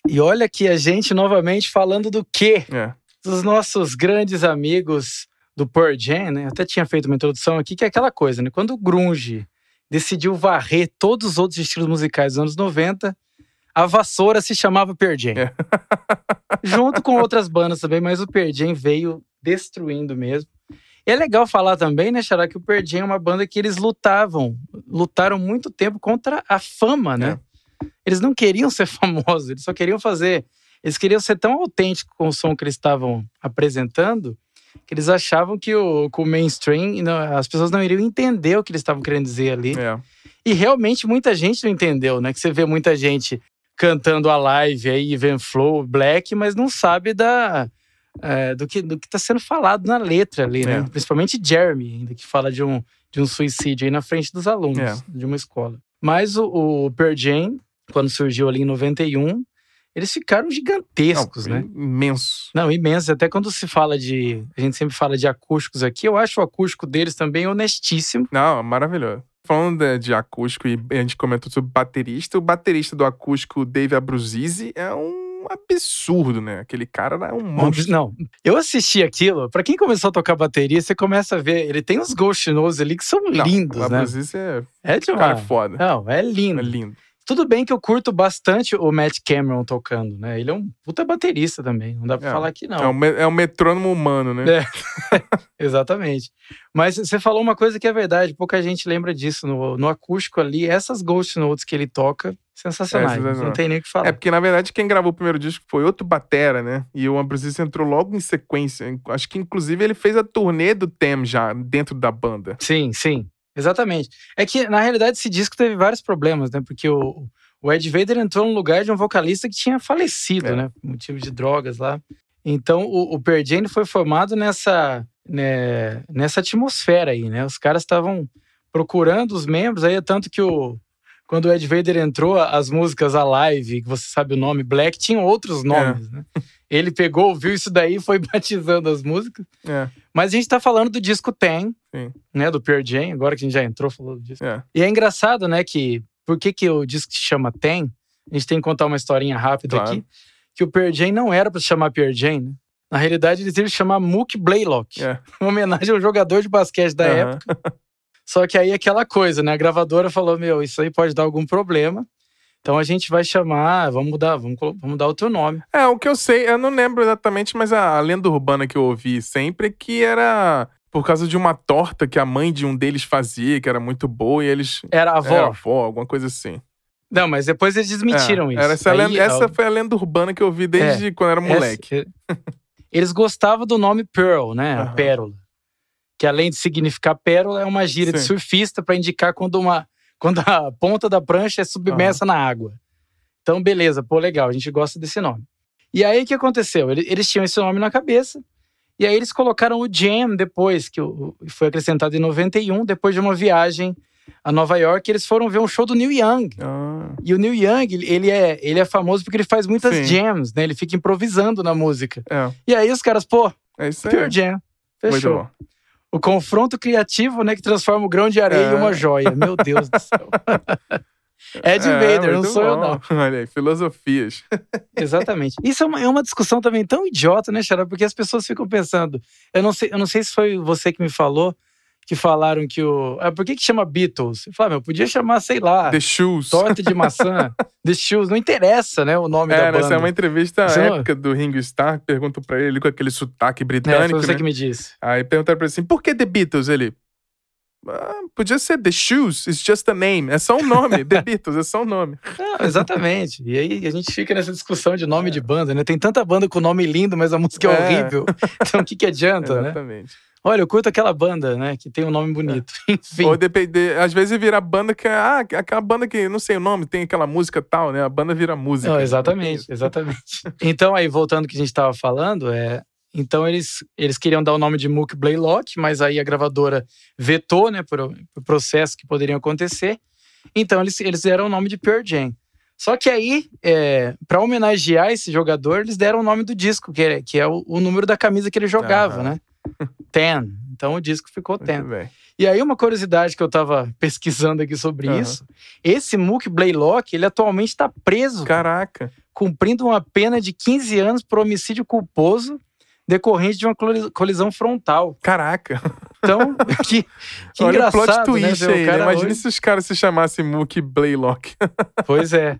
E olha aqui a gente novamente falando do quê? É. Dos nossos grandes amigos do Pearl Jam, né? Eu até tinha feito uma introdução aqui, que é aquela coisa, né? Quando o grunge decidiu varrer todos os outros estilos musicais dos anos 90, a vassoura se chamava Pearl Jam. É. Junto com outras bandas também, mas o Pearl Jam veio destruindo mesmo. E é legal falar também, né, Xará, que o Pearl Jam é uma banda que eles lutavam, lutaram muito tempo contra a fama, né? Eles não queriam ser famosos, eles só queriam fazer. Eles queriam ser tão autênticos com o som que eles estavam apresentando que eles achavam que o, que o mainstream, não- as pessoas não iriam entender o que eles estavam querendo dizer ali. É. E realmente muita gente não entendeu, né? Que você vê muita gente cantando a live aí, Even Flow, Black, mas não sabe da, é, do que do que está sendo falado na letra ali, né? É. Principalmente Jeremy, ainda que fala de um, de um suicídio aí na frente dos alunos É. de uma escola. Mas o, o Pearl Jam, quando surgiu ali em 91, eles ficaram gigantescos, Não, né? Imenso. Não, imenso. Até quando se fala de. A gente sempre fala de acústicos aqui, eu acho o acústico deles também honestíssimo. Não, maravilhoso. Falando de, de acústico, e a gente comentou sobre baterista, o baterista do acústico, Dave Abruzzese, é um absurdo, né? Aquele cara é um monstro. Não, eu assisti aquilo. Pra quem começou a tocar bateria, você começa a ver. Ele tem uns ghost notes ali que são Não, lindos, né? É É de um cara uma... foda. Não, é lindo. É lindo. Tudo bem que eu curto bastante o Matt Cameron tocando, né? Ele é um puta baterista também. Não dá pra É. falar que não. É um, é um metrônomo humano, né? É. Exatamente. Mas você falou uma coisa que é verdade, pouca gente lembra disso. No, no acústico ali, essas ghost notes que ele toca, sensacionais. É. Não tem nem o que falar. É porque, na verdade, quem gravou o primeiro disco foi outro batera, né? E o Abruzzese entrou logo em sequência. Acho que, inclusive, ele fez a turnê do Tem já dentro da banda. Sim, sim. Exatamente. É que, na realidade, esse disco teve vários problemas, né? Porque o, o Ed Vader entrou no lugar de um vocalista que tinha falecido, É. né? Por motivo de drogas lá. Então, o, o Pearl Jam foi formado nessa, né, nessa atmosfera aí, né? Os caras estavam procurando os membros, aí é tanto que o... Quando o Ed Vader entrou, as músicas Alive, que você sabe o nome, Black, tinham outros nomes, né? Ele pegou, ouviu isso daí e foi batizando as músicas. É, Mas a gente tá falando do disco Ten, Sim. né? Do Pearl Jam, agora que a gente já entrou falou disso. é. E é engraçado, né, que por que, que o disco se chama Ten? A gente tem que contar uma historinha rápida Claro. aqui. que o Pearl Jam não era para se chamar Pearl Jam, né? Na realidade, eles iam chamar Mook Blaylock, É. uma homenagem ao jogador de basquete da Aham. época. Só que aí aquela coisa, né? A gravadora falou: meu, isso aí pode dar algum problema. Então a gente vai chamar, vamos mudar, vamos, vamos dar outro nome. É, o que eu sei, eu não lembro exatamente, mas a, a lenda urbana que eu ouvi sempre é que era por causa de uma torta que a mãe de um deles fazia, que era muito boa, e eles. Era a avó. Era avó, alguma coisa assim. Não, mas depois eles desmentiram É, isso. Era essa, Aí, lenda- essa ó, foi a lenda urbana que eu ouvi desde quando eu era essa- moleque. eles gostavam do nome Pearl, né? A Aham. pérola. Que além de significar pérola, é uma gíria de Sim. surfista para indicar quando, uma, quando a ponta da prancha é submersa na água. Então, beleza, pô, legal, a gente gosta desse nome. E aí o que aconteceu? Ele- Eles tinham esse nome na cabeça, e aí eles colocaram o Jam depois, que foi acrescentado em 91, depois de uma viagem a Nova York, eles foram ver um show do Neil Young. Ah, E o Neil Young, ele- é, ele é famoso porque ele faz muitas Sim. jams, né? Ele fica improvisando na música. é, E aí os caras, pô, é isso aí. Pure Jam. Muito Fechou. bom. O confronto criativo, né, que transforma o grão de areia É. em uma joia. Meu Deus do céu. Ed É, Vader, não sou eu, bom. não. Olha aí, filosofias. Exatamente. Isso é uma, é uma discussão também tão idiota, né, Xará? Porque as pessoas ficam pensando. Eu não sei, eu não sei se foi você que me falou, que falaram que o. Ah, por que, que chama Beatles? Eu falei, meu, podia chamar, sei lá, The Shoes. torta de maçã, The Shoes. Não interessa, né, o nome da É, banda. essa é uma entrevista não- épica do Ringo Starr. Perguntam pra ele, com aquele sotaque É, britânico, foi você né? que me disse. Aí perguntaram pra ele assim, por que The Beatles? Ele, "Ah, podia ser The Shoes, it's just a name. É só um nome, The Beatles, é só um nome. Não, exatamente. E aí a gente fica nessa discussão de nome de banda, né? Tem tanta banda com nome lindo, mas a música é, É. horrível. Então o que, que adianta, né? Exatamente. Olha, eu curto aquela banda, né? Que tem um nome bonito. Enfim. Ou depende, às vezes vira banda que é, ah, aquela banda que, não sei o nome, tem aquela música tal, né? A banda vira música. Não, exatamente, exatamente. Então, aí, voltando ao que a gente estava falando, é. Então, eles, eles queriam dar o nome de Mook Blaylock, mas aí a gravadora vetou, né, por, por processo que poderiam acontecer. Então, eles, eles deram o nome de Pearl Jam. Só que aí, é, para homenagear esse jogador, eles deram o nome do disco, que é, que é o, o número da camisa que ele jogava, Aham. né? Ten. Então, o disco ficou Ten. E aí, uma curiosidade que eu tava pesquisando aqui sobre Aham. isso: esse Mook Blaylock, ele atualmente está preso Caraca. cumprindo uma pena de 15 anos por homicídio culposo decorrente de uma coli- colisão frontal. Caraca. Então, que, que Olha o plot engraçado, né? twist o aí. né? Imagina hoje- se os caras se chamassem Mookie Blaylock. Pois é.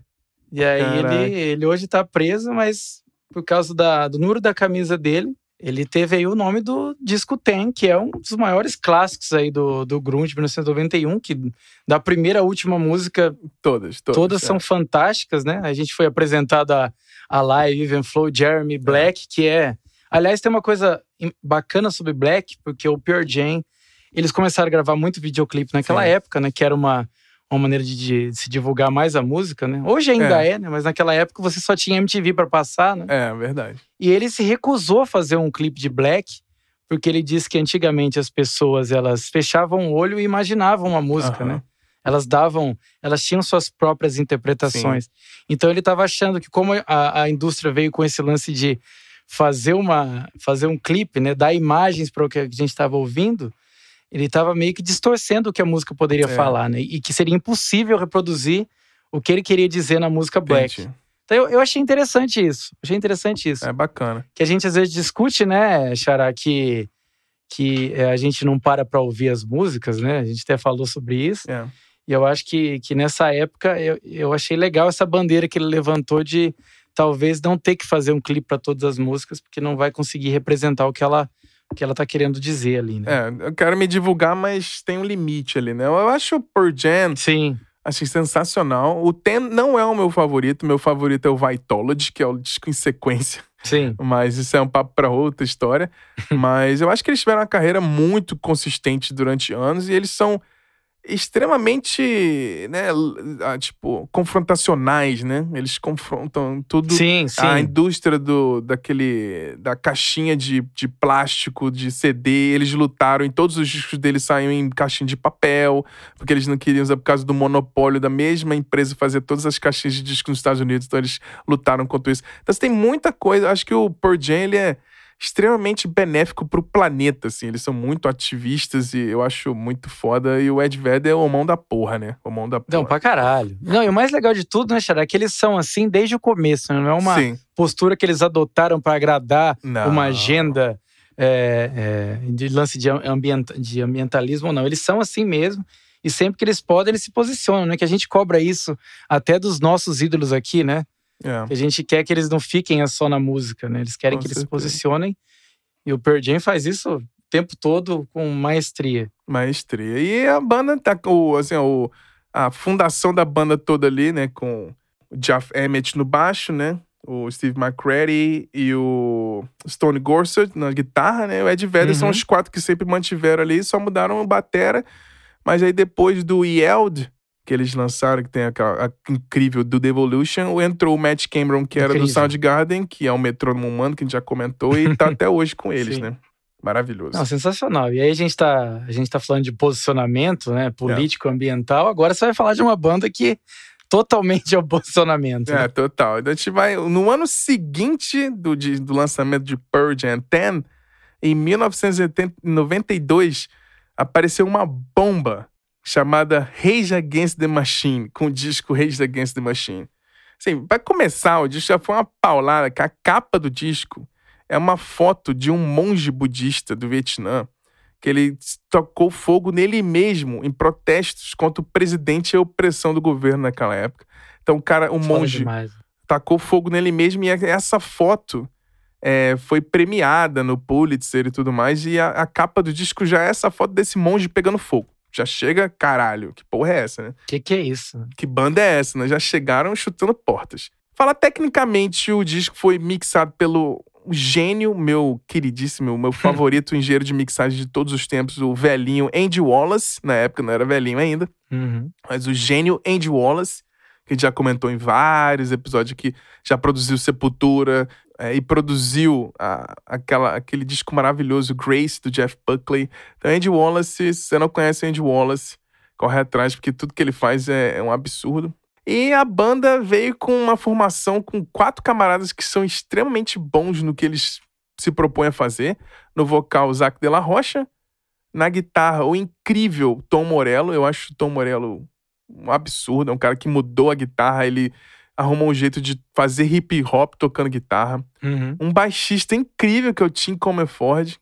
E aí Caraca. ele, ele hoje tá preso, mas por causa da- do número da camisa dele, ele teve aí o nome do disco Ten, que é um dos maiores clássicos aí do, do grunge de 1991, que da primeira à última música Todas, todas. Todas é. são fantásticas, né? A gente foi apresentado a, a live Even Flow Jeremy Black, que é. Aliás, tem uma coisa bacana sobre Black, porque o Pure Jam, eles começaram a gravar muito videoclipe naquela Sim. época, né? Que era uma, uma maneira de, de se divulgar mais a música, né? Hoje ainda é, né? Mas naquela época você só tinha MTV para passar, né? É, verdade. E ele se recusou a fazer um clipe de Black, porque ele disse que antigamente as pessoas elas fechavam o olho e imaginavam a música, Aham. né? Elas davam, elas tinham suas próprias interpretações. Então ele estava achando que como a, a indústria veio com esse lance de fazer uma, fazer um clipe, né, dar imagens para o que a gente estava ouvindo, ele estava meio que distorcendo o que a música poderia É. falar, né? E que seria impossível reproduzir o que ele queria dizer na música Black. Entendi. Então eu, eu achei interessante isso. Achei interessante isso É bacana. que a gente às vezes discute, né, Xará, que, que é, a gente não para para ouvir as músicas, né? A gente até falou sobre isso. É. E eu acho que, que nessa época eu, eu achei legal essa bandeira que ele levantou de talvez não ter que fazer um clipe para todas as músicas, porque não vai conseguir representar o que ela, que ela tá querendo dizer ali, né? É, eu quero me divulgar, mas tem um limite ali, né? Eu acho o Pearl Jam, Sim, achei sensacional. O Ten não é o meu favorito, meu favorito é o Vitology, que é o disco em sequência. sim. Mas isso é um papo para outra história. Mas eu acho que eles tiveram uma carreira muito consistente durante anos e eles são extremamente, né, tipo, confrontacionais, né? Eles confrontam tudo. Sim, sim. A indústria do, daquele, da caixinha de, de plástico, de CD, eles lutaram em todos os discos deles saíam em caixinha de papel, porque eles não queriam usar por causa do monopólio da mesma empresa fazer todas as caixinhas de disco nos Estados Unidos, então eles lutaram contra isso. Então você tem muita coisa, acho que o Pearl Jam, ele é, extremamente benéfico pro planeta, assim. Eles são muito ativistas e eu acho muito foda. E o Ed Vedder é o mão da porra, né? O mão da porra. Não, pra caralho. Não, e o mais legal de tudo, né, Xará, é que eles são assim desde o começo, né? Não é uma Sim. postura que eles adotaram para agradar Não. uma agenda é, é, de lance de, ambienta- de ambientalismo, não. Eles são assim mesmo. E sempre que eles podem, eles se posicionam, né? Que a gente cobra isso até dos nossos ídolos aqui, né? É. A gente quer que eles não fiquem só na música, né? Eles querem Com que eles se certeza. posicionem. E o Pearl Jam faz isso o tempo todo com maestria. Maestria. E a banda tá com, assim, o, a fundação da banda toda ali, né? Com o Jeff Emmett no baixo, né? O Steve McCready e o Stone Gossard na guitarra, né? O Ed Vedder são Uhum. os quatro que sempre mantiveram ali, só mudaram o batera. Mas aí depois do Yeld, que eles lançaram, que tem aquela a incrível do Devolution, entrou o Matt Cameron, que era do. Soundgarden, que é o metrônomo humano, que a gente já comentou, e tá até hoje com eles, Sim. né? Maravilhoso. Não, sensacional. E aí a gente tá, a gente tá falando de posicionamento, né? Político, ambiental. Agora você vai falar de uma banda que totalmente é o posicionamento. É, né? total. Então a gente vai. No ano seguinte do, de- do lançamento de Pearl Jam 10, em 1992, apareceu uma bomba chamada Rage Against the Machine, com o disco Rage Against the Machine. Assim, pra começar, o disco já foi uma paulada, que a capa do disco é uma foto de um monge budista do Vietnã, que ele tocou fogo nele mesmo em protestos contra o presidente e a opressão do governo naquela época. Então, o cara, o Foda monge demais. tacou fogo nele mesmo e essa foto é, foi premiada no Pulitzer e tudo mais e a, a capa do disco já é essa foto desse monge pegando fogo. Já chega, caralho, que porra é essa, né? Que que é isso? Que banda é essa, né? Já chegaram chutando portas. Fala tecnicamente, o disco foi mixado pelo gênio, meu queridíssimo, meu favorito engenheiro de mixagem de todos os tempos, o velhinho Andy Wallace. Na época não era velhinho ainda Uhum. mas o gênio Andy Wallace, que a gente já comentou em vários episódios que já produziu Sepultura é, e produziu a- aquela, aquele disco maravilhoso Grace do Jeff Buckley. Então, Andy Wallace, se você não conhece Andy Wallace, corre atrás, porque tudo que ele faz é, é um absurdo. E a banda veio com uma formação com quatro camaradas que são extremamente bons no que eles se propõem a fazer. No vocal, Zac de la Rocha. Na guitarra, o incrível Tom Morello. Eu acho o Tom Morello um absurdo. É um cara que mudou a guitarra. Ele arrumou um jeito de fazer hip hop tocando guitarra. Uhum. Um baixista incrível que é o Tim Comerford.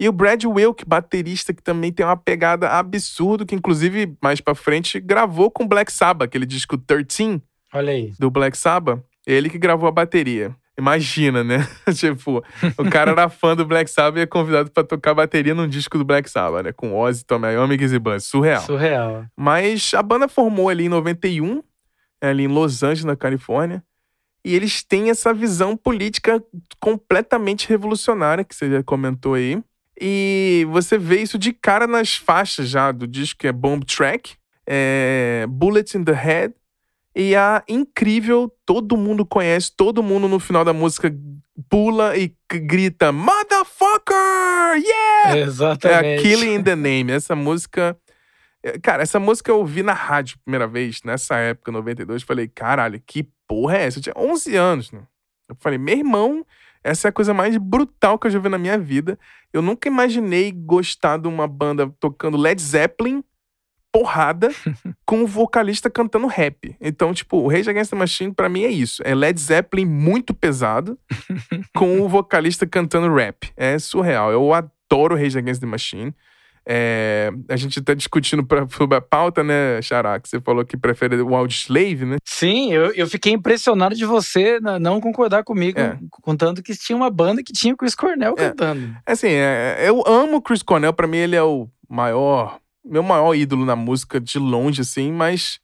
E o Brad Wilk, baterista, que também tem uma pegada absurda, que inclusive, mais pra frente, gravou com Black Sabbath, aquele disco 13 Olha aí. do Black Sabbath. Ele que gravou a bateria. Imagina, né? tipo, o cara era fã do Black Sabbath e é convidado pra tocar bateria num disco do Black Sabbath, né? Com Ozzy, Tommy Iommi e. Surreal. Surreal. Mas a banda formou ali em 91, ali em Los Angeles, na Califórnia. E eles têm essa visão política completamente revolucionária, que você já comentou aí. E você vê isso de cara nas faixas já do disco, que é Bomb Track, é Bullets in the Head, e a incrível, todo mundo conhece, todo mundo no final da música pula e grita Motherfucker! Yeah! É a Exatamente. Killing in the Name. Essa música. É, Cara, essa música eu ouvi na rádio primeira vez, nessa época, 92. Falei, caralho, que porra é essa? Eu tinha 11 anos, né? Eu falei, meu irmão, essa é a coisa mais brutal que eu já vi na minha vida. Eu nunca imaginei gostar de uma banda tocando Led Zeppelin, porrada, com o vocalista cantando rap. Então, tipo, o Rage Against the Machine pra mim é isso. É Led Zeppelin muito pesado, com o vocalista cantando rap. É surreal. Eu adoro Rage Against the Machine. É, a gente tá discutindo pra, sobre a pauta, né, Xará? Que você falou que prefere o Audioslave, né? Sim, eu, eu fiquei impressionado de você não concordar comigo, É. contando que tinha uma banda que tinha o Chris Cornell É. cantando. Assim, é, eu amo o Chris Cornell. Pra mim, ele é o maior, meu maior ídolo na música de longe, assim. Mas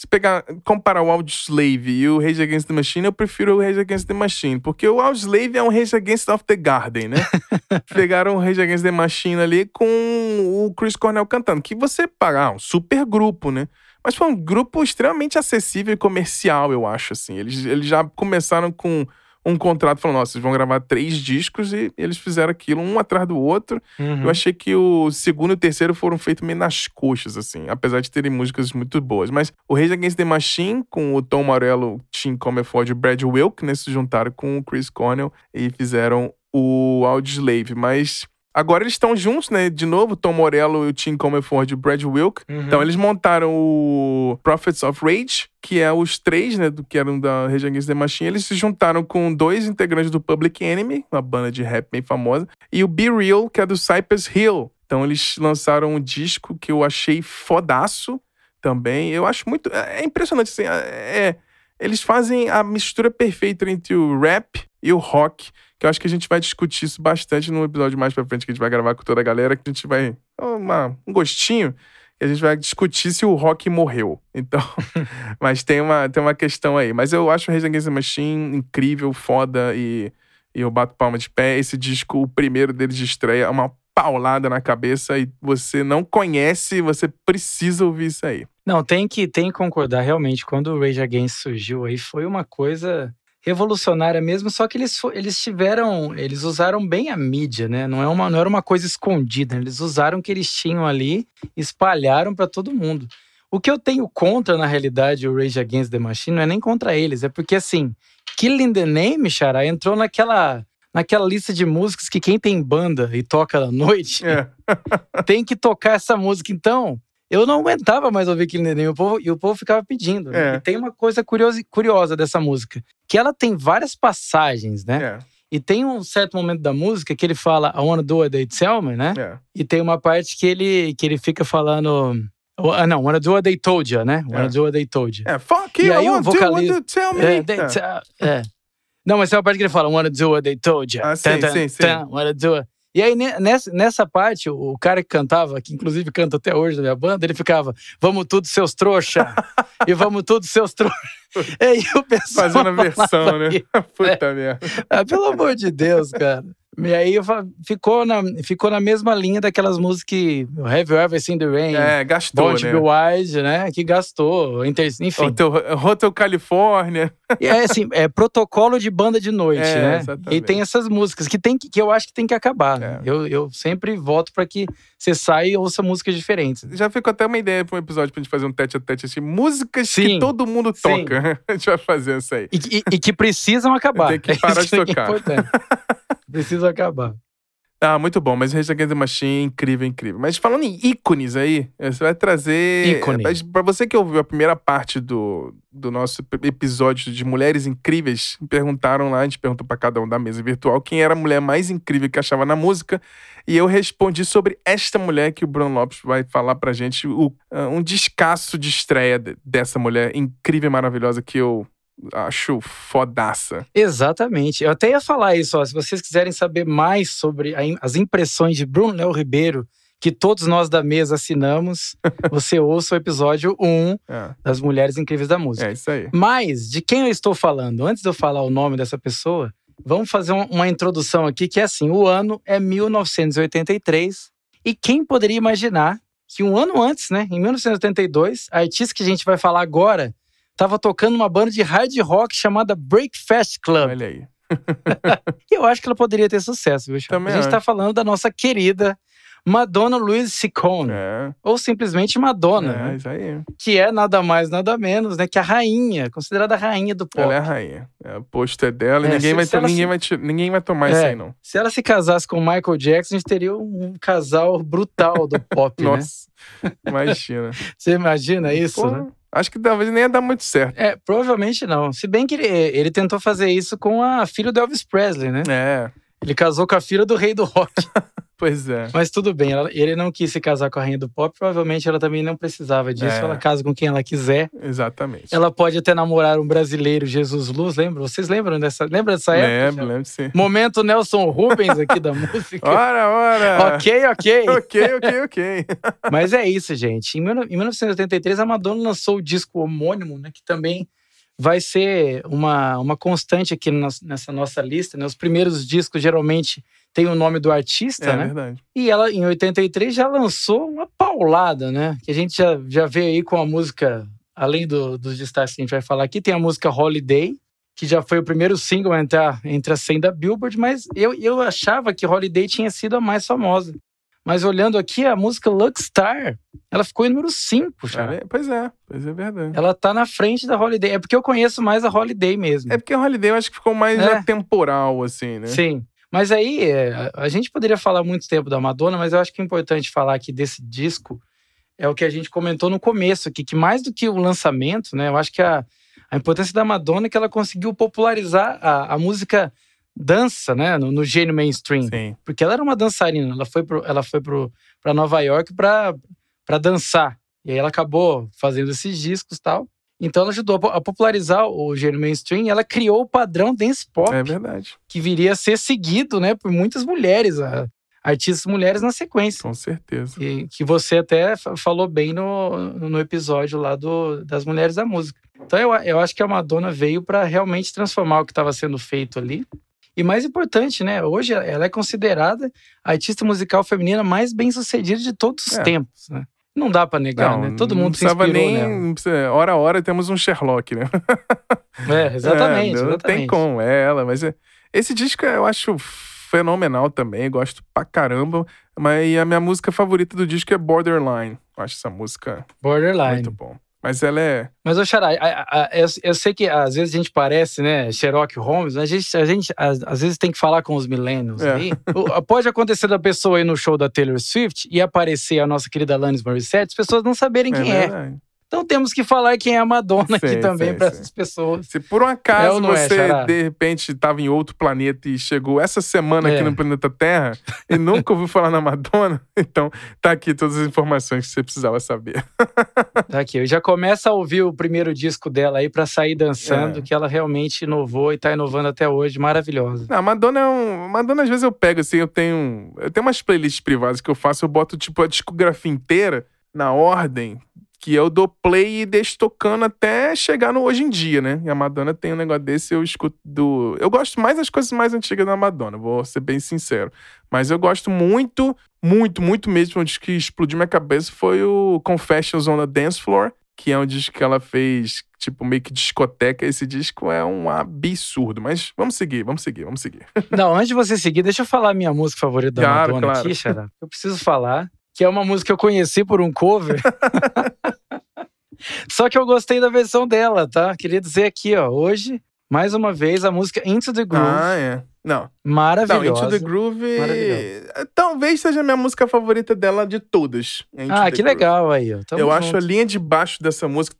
se pegar, comparar o Audioslave e o Rage Against the Machine, eu prefiro o Rage Against the Machine. Porque o Audioslave é um Rage Against of the Garden, né? Pegaram o Rage Against the Machine ali com o Chris Cornell cantando. Que você pagar, um super grupo, né? Mas foi um grupo extremamente acessível e comercial, eu acho, assim. Eles, eles já começaram com um contrato falando, nossa, vocês vão gravar três discos e eles fizeram aquilo um atrás do outro. Uhum. Eu achei que o segundo e o terceiro foram feitos meio nas coxas, assim, apesar de terem músicas muito boas. Mas o Rage Against the Machine, com o Tom Morello, Tim Comerford e Brad Wilk, né, se juntaram com o Chris Cornell e fizeram o Audioslave, mas agora eles estão juntos, né? De novo, Tom Morello e o Tim Comerford e o Brad Wilk. Uhum. Então eles montaram o Prophets of Rage, que é os três, né, do que eram da Rage Against the Machine. Eles se juntaram com dois integrantes do Public Enemy, uma banda de rap bem famosa, e o Be Real, que é do Cypress Hill. Então eles lançaram um disco que eu achei fodaço também. Eu acho muito. É impressionante, assim. É, eles fazem a mistura perfeita entre o rap e o rock, que eu acho que a gente vai discutir isso bastante num episódio mais pra frente que a gente vai gravar com toda a galera, que a gente vai. Uma, um gostinho. E a gente vai discutir se o rock morreu. Então. mas tem uma, tem uma questão aí. Mas eu acho o Rage Against the Machine incrível, foda e. E eu bato palma de pé. Esse disco, o primeiro deles de estreia, é uma paulada na cabeça e você não conhece, você precisa ouvir isso aí. Não, tem que, tem que concordar, realmente. Quando o Rage Against surgiu aí, foi uma coisa revolucionária mesmo, só que eles, eles tiveram, eles usaram bem a mídia, né? Não, é uma, não era uma coisa escondida, eles usaram o que eles tinham ali, espalharam para todo mundo. O que eu tenho contra, na realidade, o Rage Against the Machine não é nem contra eles, é porque assim, Killing the Name, Xará, entrou naquela naquela lista de músicas que quem tem banda e toca à noite É. tem que tocar essa música. Então, eu não aguentava mais ouvir Killing the Name e o povo, e o povo ficava pedindo. né? É. E tem uma coisa curiosa, curiosa dessa música, que ela tem várias passagens, né? É, E tem um certo momento da música que ele fala I wanna do what they tell me, né? é. E tem uma parte que ele, que ele fica falando... Ah, não, wanna do what they told you, né? Wanna É. do what they told you. É, fuck E you, aí I to, vocalista- want to tell me. É, they É. Não, mas tem uma parte que ele fala, wanna do what they told you. Ah, sim, sim, sim. wanna do. E aí, ne- nessa, nessa parte, o cara que cantava, que inclusive canta até hoje na minha banda, ele ficava, vamos tudo seus trouxa, e vamos tudo seus trouxa. E aí o pessoal Fazendo a versão, né? Puta merda. Ah, pelo amor de Deus, cara. E aí ficou na, ficou na mesma linha daquelas músicas que Have You Ever Seen the Rain, É, gastou, Born to né? Be Wild, né? Que gastou, enfim. Hotel, Hotel Califórnia. E é assim, é protocolo de banda de noite, É, né? exatamente. E tem essas músicas que, tem que, que eu acho que tem que acabar. É. Eu, eu sempre voto pra que você saia e ouça músicas diferentes. Já ficou até uma ideia para um episódio pra gente fazer um tete a tete assim. Músicas que Sim. todo mundo toca. A gente vai fazer isso aí. E, que- e que precisam acabar. Tem que É parar de que é tocar. importante. Precisam acabar. Ah, muito bom, mas Rage Against the Machine, incrível, incrível. Mas falando em ícones aí, eh, você vai trazer. Ícone. Pra você que ouviu a primeira parte do, do nosso episódio de Mulheres Incríveis, me perguntaram lá, a gente perguntou pra cada um da mesa virtual quem era a mulher mais incrível que achava na música. E eu respondi sobre esta mulher que o Bruno Lopes vai falar pra gente, o, ah, um descasso de estreia de- dessa mulher incrível e maravilhosa que eu acho fodaça. Exatamente. Eu até ia falar isso, ó. Se vocês quiserem saber mais sobre a as impressões de Bruno Léo Ribeiro, que todos nós da mesa assinamos, você ouça o episódio 1 É, das Mulheres Incríveis da Música. é isso aí. Mas, de quem eu estou falando? Antes de eu falar o nome dessa pessoa, vamos fazer um- uma introdução aqui, que é assim: o ano é 1983. E quem poderia imaginar que um ano antes, né, em 1982, a artista que a gente vai falar agora estava tocando uma banda de hard rock chamada Breakfast Club. Olha aí. E eu acho que ela poderia ter sucesso, viu? Também A gente está falando da nossa querida Madonna Louise Ciccone, É, ou simplesmente Madonna, é né? isso aí. que é nada mais, nada menos, né, que a rainha, considerada a rainha do pop. Ela é a rainha. É, o posto é dela e É, ninguém, se- vai, se ela ninguém, se- vai, ti- ninguém vai tomar É. isso aí, não. Se ela se casasse com o Michael Jackson, a gente teria um casal brutal do pop, né? Nossa, imagina. Você imagina isso, Pô, né? Acho que talvez nem ia dar muito certo. É, provavelmente não. Se bem que ele, ele tentou fazer isso com a filha do Elvis Presley, né? É, Ele casou com a filha do rei do rock. pois é. Mas tudo bem, ela- ele não quis se casar com a rainha do pop, provavelmente ela também não precisava disso. É. Ela casa com quem ela quiser. Exatamente. Ela pode até namorar um brasileiro, Jesus Luz, lembra? Vocês lembram dessa, lembra dessa época? Lembro, lembro sim. Momento Nelson Rubens aqui da música. Ora, ora! ok, ok. ok, ok, ok. Mas é isso, gente. Em, em 1983, a Madonna lançou o disco homônimo, né? Que também vai ser uma, uma constante aqui no nessa nossa lista. Né? Os primeiros discos geralmente têm o nome do artista, É né? verdade. E ela, em 83, já lançou uma paulada, né? Que a gente já, já vê aí com a música, além do- dos destaques que a gente vai falar aqui, tem a música Holiday, que já foi o primeiro single a entrar entre as 100 da Billboard, mas eu, eu achava que Holiday tinha sido a mais famosa. Mas olhando aqui, a música Luckstar, ela ficou em número 5, já. Olha, Pois é, pois é verdade. Ela tá na frente da Holiday. É porque eu conheço mais a Holiday mesmo. É porque o Holiday eu acho que ficou mais É. atemporal, assim, né? Sim. Mas aí, é, a gente poderia falar muito tempo da Madonna, mas eu acho que é importante falar aqui desse disco é o que a gente comentou no começo aqui, que mais do que o lançamento, né? Eu acho que a, a importância da Madonna é que ela conseguiu popularizar a, a música dança, né? No, no gênero mainstream. Sim. Porque ela era uma dançarina, ela foi pro, ela foi pro, pra Nova York pra dançar. E aí ela acabou fazendo esses discos e tal. Então ela ajudou a popularizar o gênero mainstream e ela criou o padrão dance pop. É verdade. Que viria a ser seguido, né, por muitas mulheres, artistas mulheres na sequência. Com certeza. E que você até falou bem no, no episódio lá do, das mulheres da música. Então eu, eu acho que a Madonna veio para realmente transformar o que estava sendo feito ali. E mais importante, né? Hoje ela é considerada a artista musical feminina mais bem sucedida de todos os é. tempos, né? Não dá para negar, não, né? Todo mundo se inspirou nem, nela. Hora a hora temos um Sherlock, né? É, exatamente. É, não exatamente. tem como, é ela. Mas é, esse disco eu acho fenomenal também, gosto pra caramba. Mas a minha música favorita do disco é Borderline. Eu acho essa música Borderline. muito bom. Mas ela é. Mas, Xará, eu, eu sei que às vezes a gente parece, né, Sherlock Holmes, a gente, a gente às, vezes tem que falar com os millennials É. aí. Pode acontecer da pessoa ir no show da Taylor Swift e aparecer a nossa querida Alanis Morissette, as pessoas não saberem quem é. verdade. Então temos que falar quem é a Madonna aqui também para essas pessoas. Se por um É acaso não é, você, Xará? de repente, estava em outro planeta e chegou essa semana aqui É. no planeta Terra e nunca ouviu falar na Madonna, então tá aqui todas as informações que você precisava saber. Tá aqui, eu já começo a ouvir o primeiro disco dela aí para sair dançando, É. que ela realmente inovou e tá inovando até hoje, maravilhosa. Não, Madonna é um. Madonna, às vezes eu pego assim, eu tenho. Eu tenho umas playlists privadas que eu faço, eu boto, tipo, a discografia inteira na ordem. Que eu dou play e deixo tocando até chegar no hoje em dia, né? E a Madonna tem um negócio desse, eu escuto do. Eu gosto mais das coisas mais antigas da Madonna, vou ser bem sincero. Mas eu gosto muito, muito, muito mesmo. O disco que explodiu minha cabeça foi o Confessions on the Dance Floor, que é um disco que ela fez, tipo, meio que discoteca. Esse disco é um absurdo. Mas vamos seguir, vamos seguir, vamos seguir. Não, antes de você seguir, deixa eu falar a minha música favorita da Claro, Madonna claro. aqui, Xará. Eu preciso falar que é uma música que eu conheci por um cover. Só que eu gostei da versão dela, tá? Queria dizer aqui, ó, hoje, mais uma vez, a música Into the Groove. Ah, é. Não. Não, maravilhosa. Into the Groove. Talvez seja a minha música favorita dela de todas. Into Ah, que Groove. legal aí, ó. Tamo Eu acho a junto. linha de baixo dessa música.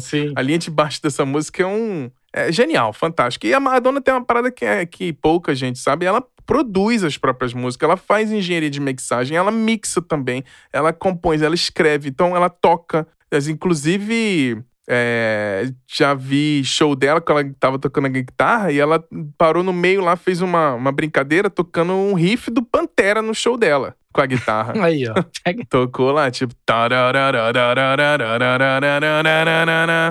Sim. A linha de baixo dessa música é um. É genial, fantástico. E a Madonna tem uma parada que, é, que pouca gente sabe. Ela produz as próprias músicas, ela faz engenharia de mixagem, ela mixa também, ela compõe, ela escreve, então ela toca. Inclusive, é, já vi show dela que ela tava tocando a guitarra e ela parou no meio lá, fez uma, uma brincadeira tocando um riff do Pantera no show dela com a guitarra. Aí, ó. Tocou lá, tipo.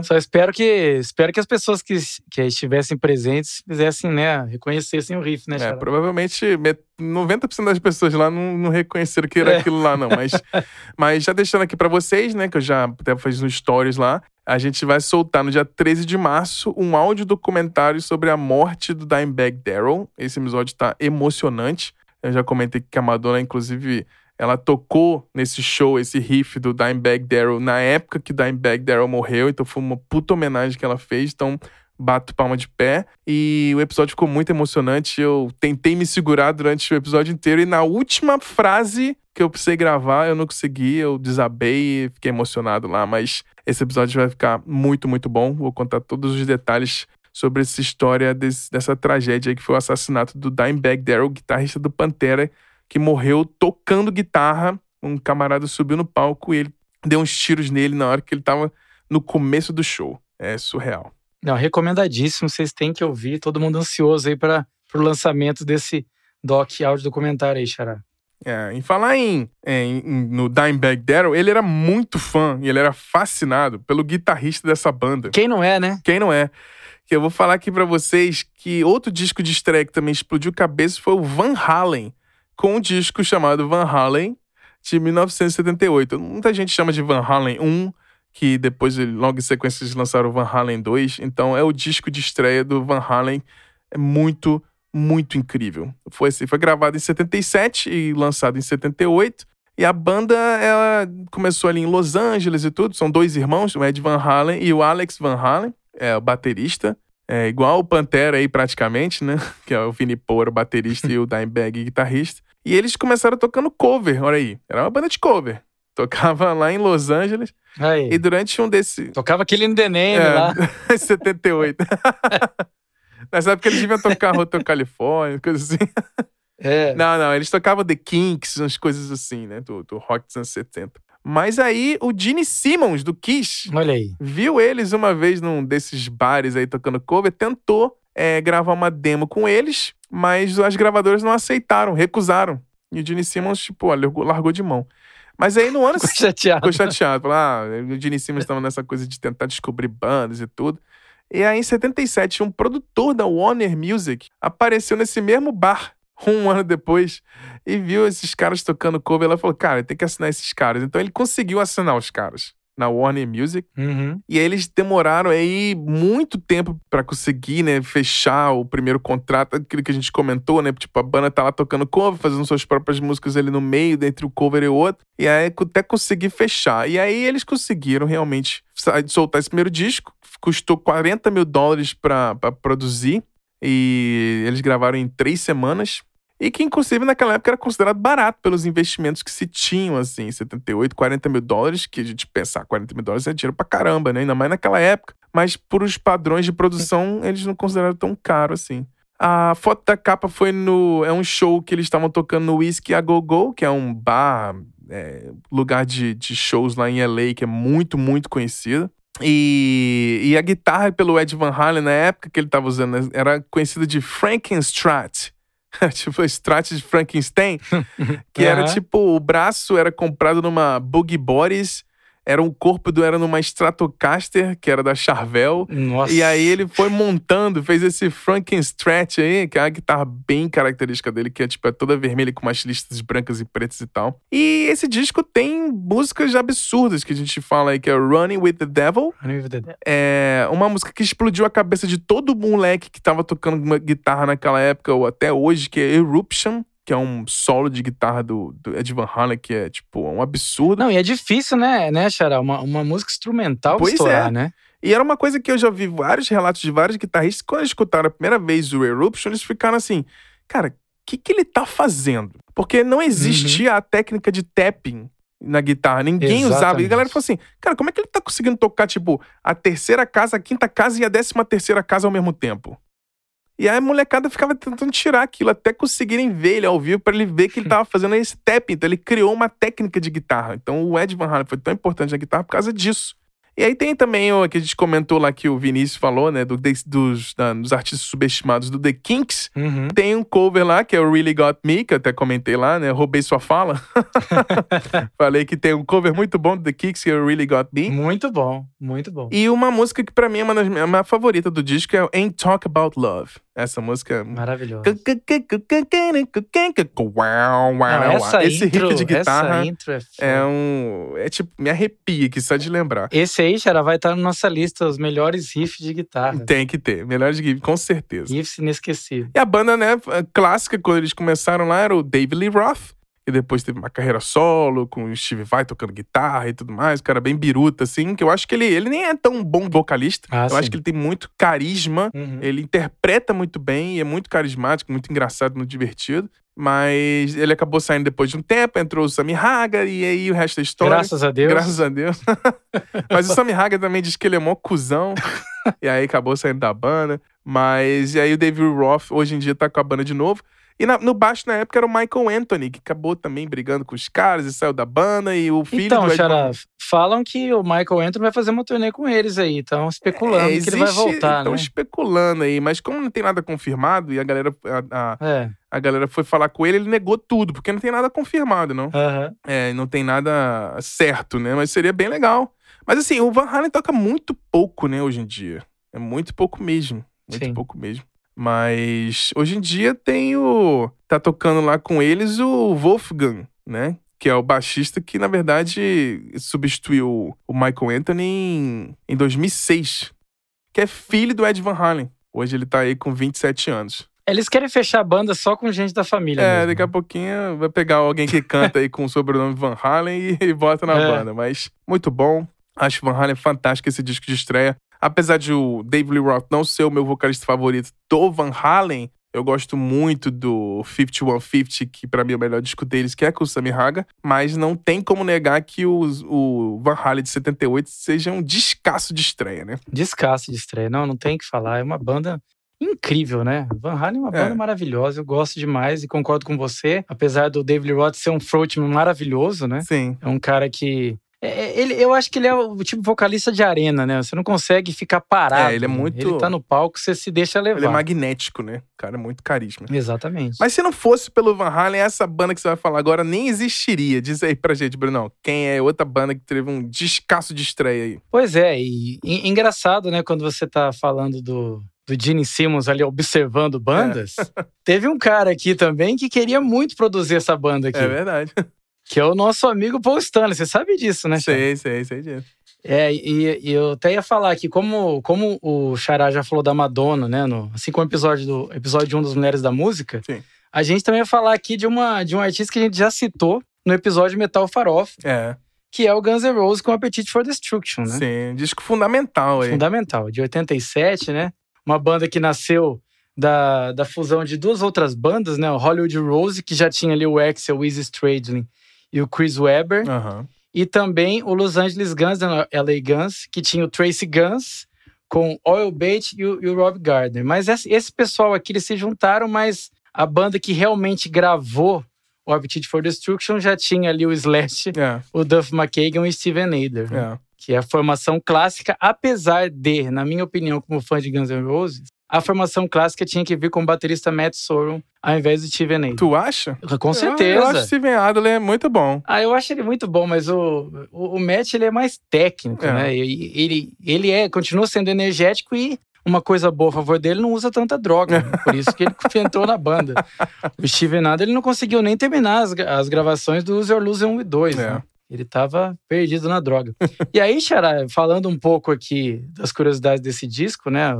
Só espero que espero que as pessoas que, que estivessem presentes fizessem, né, reconhecessem o riff, né, É, provavelmente met- 90% das pessoas lá não, não reconheceram que era É. aquilo lá, não. Mas, mas já deixando aqui pra vocês, né, que eu já até fiz no Stories lá, a gente vai soltar no dia 13 de março um áudio documentário sobre a morte do Dimebag Darrell. Esse episódio tá emocionante. Eu já comentei que a Madonna, inclusive, ela tocou nesse show, esse riff do Dimebag Darrell na época que Dimebag Darrell morreu, então foi uma puta homenagem que ela fez, então bato palma de pé. E o episódio ficou muito emocionante. Eu tentei me segurar durante o episódio inteiro e na última frase que eu precisei gravar, eu não consegui, eu desabei fiquei emocionado lá, mas esse episódio vai ficar muito, muito bom. Vou contar todos os detalhes sobre essa história desse- dessa tragédia que foi o assassinato do Dimebag Darrell, guitarrista do Pantera, que morreu tocando guitarra. Um camarada subiu no palco e ele deu uns tiros nele na hora que ele tava no começo do show. É surreal. Não, recomendadíssimo, vocês têm que ouvir, todo mundo ansioso aí para o lançamento desse doc áudio documentário aí, Xará. É, em falar em, em- em- no Dimebag Darrell, ele era muito fã e ele era fascinado pelo guitarrista dessa banda. Quem não é, né? Quem não é? Que eu vou falar aqui pra vocês que outro disco de estreia que também explodiu cabeça foi o Van Halen, com um disco chamado Van Halen de 1978. Muita gente chama de Van Halen 1, que depois, logo em sequência, eles lançaram o Van Halen 2. Então é o disco de estreia do Van Halen. É muito, muito incrível. Foi assim, foi gravado em 77 e lançado em 78. E a banda, ela começou ali em Los Angeles e tudo. São dois irmãos, o Ed Van Halen e o Alex Van Halen, é o baterista. É igual o Pantera aí, praticamente, né? Que é o Vinnie Power, o baterista, e o Dimebag, guitarrista. E eles começaram tocando cover, olha aí. Era uma banda de cover. Tocava lá em Los Angeles. Aí. E durante um desses. Tocava aquele no The Name É, lá. 78. Nessa época eles deviam tocar Hotel California, coisas assim. É. Não, não, eles tocavam The Kinks, umas coisas assim, né? Do, do rock dos anos 70. Mas aí o Gene Simmons, do Kiss, Olha aí. viu eles uma vez num desses bares aí tocando cover, tentou é, gravar uma demo com eles, mas as gravadoras não aceitaram, recusaram. E o Gene Simmons, tipo, ó, largou, largou de mão. Mas aí no ano Ficou chateado. ficou chateado. Falou, ah, o Gene Simmons estava nessa coisa de tentar descobrir bandas e tudo. E aí, em 77, um produtor da Warner Music apareceu nesse mesmo bar um ano depois e viu esses caras tocando cover. Ela falou, cara, tem que assinar esses caras. Então ele conseguiu assinar os caras na Warner Music. Uhum. E aí eles demoraram aí muito tempo pra conseguir, né, fechar o primeiro contrato, aquilo que a gente comentou, né, tipo, a banda tá lá tocando cover, fazendo suas próprias músicas ali no meio, entre o cover e o outro, e aí até conseguir fechar. E aí eles conseguiram realmente soltar esse primeiro disco, custou 40 mil dólares pra produzir, e eles gravaram em três semanas. E que, inclusive, naquela época era considerado barato pelos investimentos que se tinham, assim, 78, 40 mil dólares, que a gente pensar 40 mil dólares é dinheiro pra caramba, né? Ainda mais naquela época. Mas por os padrões de produção, eles não consideraram tão caro assim. A foto da capa foi no. É um show que eles estavam tocando no Whiskey a Go Go, que é um bar, é, lugar de, de shows lá em LA, que é muito, muito conhecido. E, e a guitarra pelo Ed Van Halen, na época que ele tava usando, era conhecida de Frankenstrat. tipo, Strat de Frankenstein. Que era Aham. tipo, o braço era comprado numa Boogie Boris, era um corpo do era numa Stratocaster, que era da Charvel. Nossa. E aí ele foi montando, fez esse Frankenstrat aí, que é uma guitarra bem característica dele, que é tipo é toda vermelha com umas listas brancas e pretas e tal. E esse disco tem músicas absurdas que a gente fala aí, que é Running with the Devil, Running with the Devil. é uma música que explodiu a cabeça de todo moleque que tava tocando uma guitarra naquela época ou até hoje, que é Eruption, que é um solo de guitarra do, do Ed Van Halen, que é tipo um absurdo. Não, e é difícil, né, né, Xará? Uma, uma música instrumental Pois estourar, é. né? E era uma coisa que eu já vi vários relatos de vários guitarristas. Quando eles escutaram a primeira vez o Eruption, eles ficaram assim: cara, o que, que ele tá fazendo? Porque não existia a técnica de tapping na guitarra. Ninguém usava. E a Exatamente. galera falou assim: cara, como é que ele tá conseguindo tocar, tipo, a terceira casa, a quinta casa e a décima terceira casa ao mesmo tempo? E aí a molecada ficava tentando tirar aquilo até conseguirem ver ele ao vivo pra ele ver que ele tava fazendo esse tapping. Então ele criou uma técnica de guitarra. Então o Ed Van Halen foi tão importante na guitarra por causa disso. E aí tem também o que a gente comentou lá que o Vinícius falou, né? do- dos, da- dos artistas subestimados do The Kinks. Uhum. Tem um cover lá, que é o Really Got Me, que eu até comentei lá, né? Roubei sua fala. Falei que tem um cover muito bom do The Kinks, que é o Really Got Me. Muito bom, muito bom. E uma música que pra mim é uma das minhas a minha favorita do disco é o Ain't Talk About Love. Essa música é Maravilhoso. Não, essa Esse intro, riff de guitarra é, é um. É tipo, me arrepia aqui só de lembrar. Esse aí, Xará, vai estar na nossa lista, os melhores riffs de guitarra. Tem que ter. Melhor de com certeza. Riffs inesquecíveis. E a banda, né, clássica, quando eles começaram lá, era o David Lee Roth. E depois teve uma carreira solo, com o Steve Vai tocando guitarra e tudo mais. O cara bem biruta, assim. Que eu acho que ele, ele nem é tão bom vocalista. Ah, eu sim. acho que ele tem muito carisma. Uhum. Ele interpreta muito bem e é muito carismático, muito engraçado, muito divertido. Mas ele acabou saindo depois de um tempo, entrou o Sammy Hagar e aí o resto da história. Graças a Deus. Graças a Deus. Mas o Sammy Hagar também diz que ele é mó cuzão. e aí acabou saindo da banda. Mas e aí o David Roth hoje em dia tá com a banda de novo. E na- no baixo na época era o Michael Anthony, que acabou também brigando com os caras e saiu da banda. E o filho Então, do Ed Van- falam que o Michael Anthony vai fazer uma turnê com eles aí. Estão especulando É, que ele vai existe- voltar, Estão né? especulando aí, mas como não tem nada confirmado e a galera, a, a- É. a galera foi falar com ele, ele negou tudo, porque não tem nada confirmado, não. aham. É, não tem nada certo, né? Mas seria bem legal. Mas assim, o Van Halen toca muito pouco, né, hoje em dia. É muito pouco mesmo. Muito Sim. pouco mesmo. Mas hoje em dia tem o. Tá tocando lá com eles o Wolfgang, né? Que é o baixista que, na verdade, substituiu o Michael Anthony em, em 2006. Que é filho do Ed Van Halen. Hoje ele tá aí com 27 anos. Eles querem fechar a banda só com gente da família. É, mesmo. daqui a pouquinho vai pegar alguém que canta aí com o sobrenome Van Halen e, e bota na É. banda. Mas muito bom. Acho Van Halen fantástico esse disco de estreia. Apesar de o Dave Lee Roth não ser o meu vocalista favorito do Van Halen, eu gosto muito do 5150, que para mim é o melhor disco deles, que é com o Sammy Haga, mas não tem como negar que o, o Van Halen de 78 seja um descasso de estreia, né? Descasso de estreia. Não, não tem que falar. É uma banda incrível, né? Van Halen é uma banda é. maravilhosa, eu gosto demais e concordo com você. Apesar do David Roth ser um frontman maravilhoso, né? Sim. É um cara que é, é, ele, eu acho que ele é o tipo vocalista de arena, né? Você não consegue ficar parado. É, ele é muito. Ele tá no palco, você se deixa levar. Ele é magnético, né? O cara é muito carisma. Exatamente. Mas se não fosse pelo Van Halen, essa banda que você vai falar agora nem existiria. Diz aí pra gente, Bruno. Quem é outra banda que teve um descasso de estreia aí? Pois é, e, e engraçado, né? Quando você tá falando do, do Gene Simmons ali observando bandas, é. teve um cara aqui também que queria muito produzir essa banda aqui. É verdade. Que é o nosso amigo Paul Stanley. Você sabe disso, né? Sei, sei, sei disso. É, e, e, eu até ia falar que, como, como o Xará já falou da Madonna, né? No, assim como o episódio, do, episódio 1 das Mulheres da Música, Sim. a gente também ia falar aqui de, uma, de um artista que a gente já citou no episódio Metal Farofa. É. Que é o Guns N' Roses com Appetite for Destruction, né? Sim, disco fundamental aí. Fundamental, de 87, né? Uma banda que nasceu da, da fusão de duas outras bandas, né? O Hollywood Rose, que já tinha ali o Axel, o Easy Stradlin e o Chris Webber. Uhum. E também o Los Angeles Guns, né, LA Guns, que tinha o Tracy Guns com Oil Bait e o, e o Rob Gardner. Mas esse, pessoal aqui, eles se juntaram, mas a banda que realmente gravou o Appetite for Destruction já tinha ali o Slash, é. o Duff McKagan e o Steven Nader. É. Que é a formação clássica, apesar de, na minha opinião, como fã de Guns N' Roses, a formação clássica tinha que vir com o baterista Matt Sorum ao invés do Steven Adler. Tu acha? Com certeza. Eu, eu acho o Steven Adler muito bom. Ah, eu acho ele muito bom, mas o, o, o Matt ele é mais técnico, é. né? Ele, ele, ele é, continua sendo energético e uma coisa boa a favor dele, não usa tanta droga. Né? Por isso que ele entrou na banda. O Steven Adler ele não conseguiu nem terminar as, as gravações do Use Your Lose 1 e 2, é. né? Ele tava perdido na droga. e aí, Xará, falando um pouco aqui das curiosidades desse disco, né?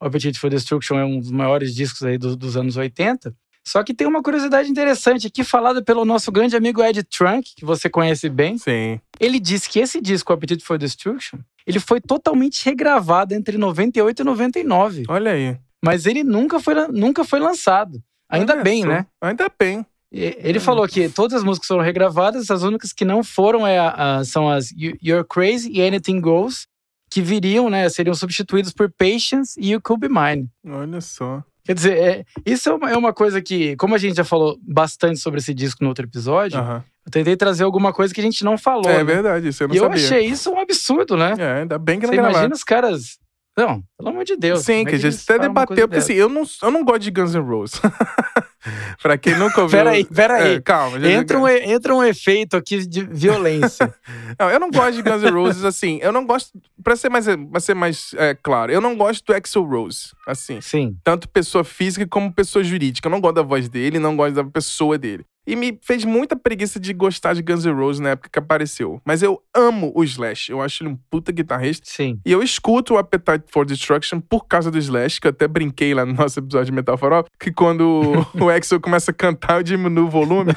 O Appetite for Destruction é um dos maiores discos aí do, dos anos 80. Só que tem uma curiosidade interessante aqui, falada pelo nosso grande amigo Ed Trunk, que você conhece bem. Sim. Ele disse que esse disco, Appetite for Destruction, ele foi totalmente regravado entre 98 e 99. Olha aí. Mas ele nunca foi, nunca foi lançado. Ainda Olha bem, né? Ainda bem. Ele falou que todas as músicas foram regravadas, as únicas que não foram é a, a, são as You're Crazy e Anything Goes, que viriam, né, seriam substituídos por Patience e o Could Be Mine. Olha só. Quer dizer, é, isso é uma, é uma, coisa que, como a gente já falou bastante sobre esse disco no outro episódio, uhum. eu tentei trazer alguma coisa que a gente não falou. É né? verdade, isso eu não e sabia. eu achei isso um absurdo, né? É, ainda bem que não Você imagina os caras não, pelo amor de Deus. Sim, que a gente até debateu, porque assim, eu não, eu não gosto de Guns N' Roses. pra quem nunca ouviu. Peraí, peraí. É, calma. Entra um, entra um efeito aqui de violência. não, eu não gosto de Guns N' Roses, assim. Eu não gosto. Pra ser mais, pra ser mais é, claro, eu não gosto do Axel Rose, assim. Sim. Tanto pessoa física como pessoa jurídica. Eu não gosto da voz dele, não gosto da pessoa dele. E me fez muita preguiça de gostar de Guns N' Roses na época que apareceu. Mas eu amo o Slash. Eu acho ele um puta guitarrista. Sim. E eu escuto o Appetite for Destruction por causa do Slash, que eu até brinquei lá no nosso episódio de Metal Farol, que quando o Axel começa a cantar, eu diminuo o volume.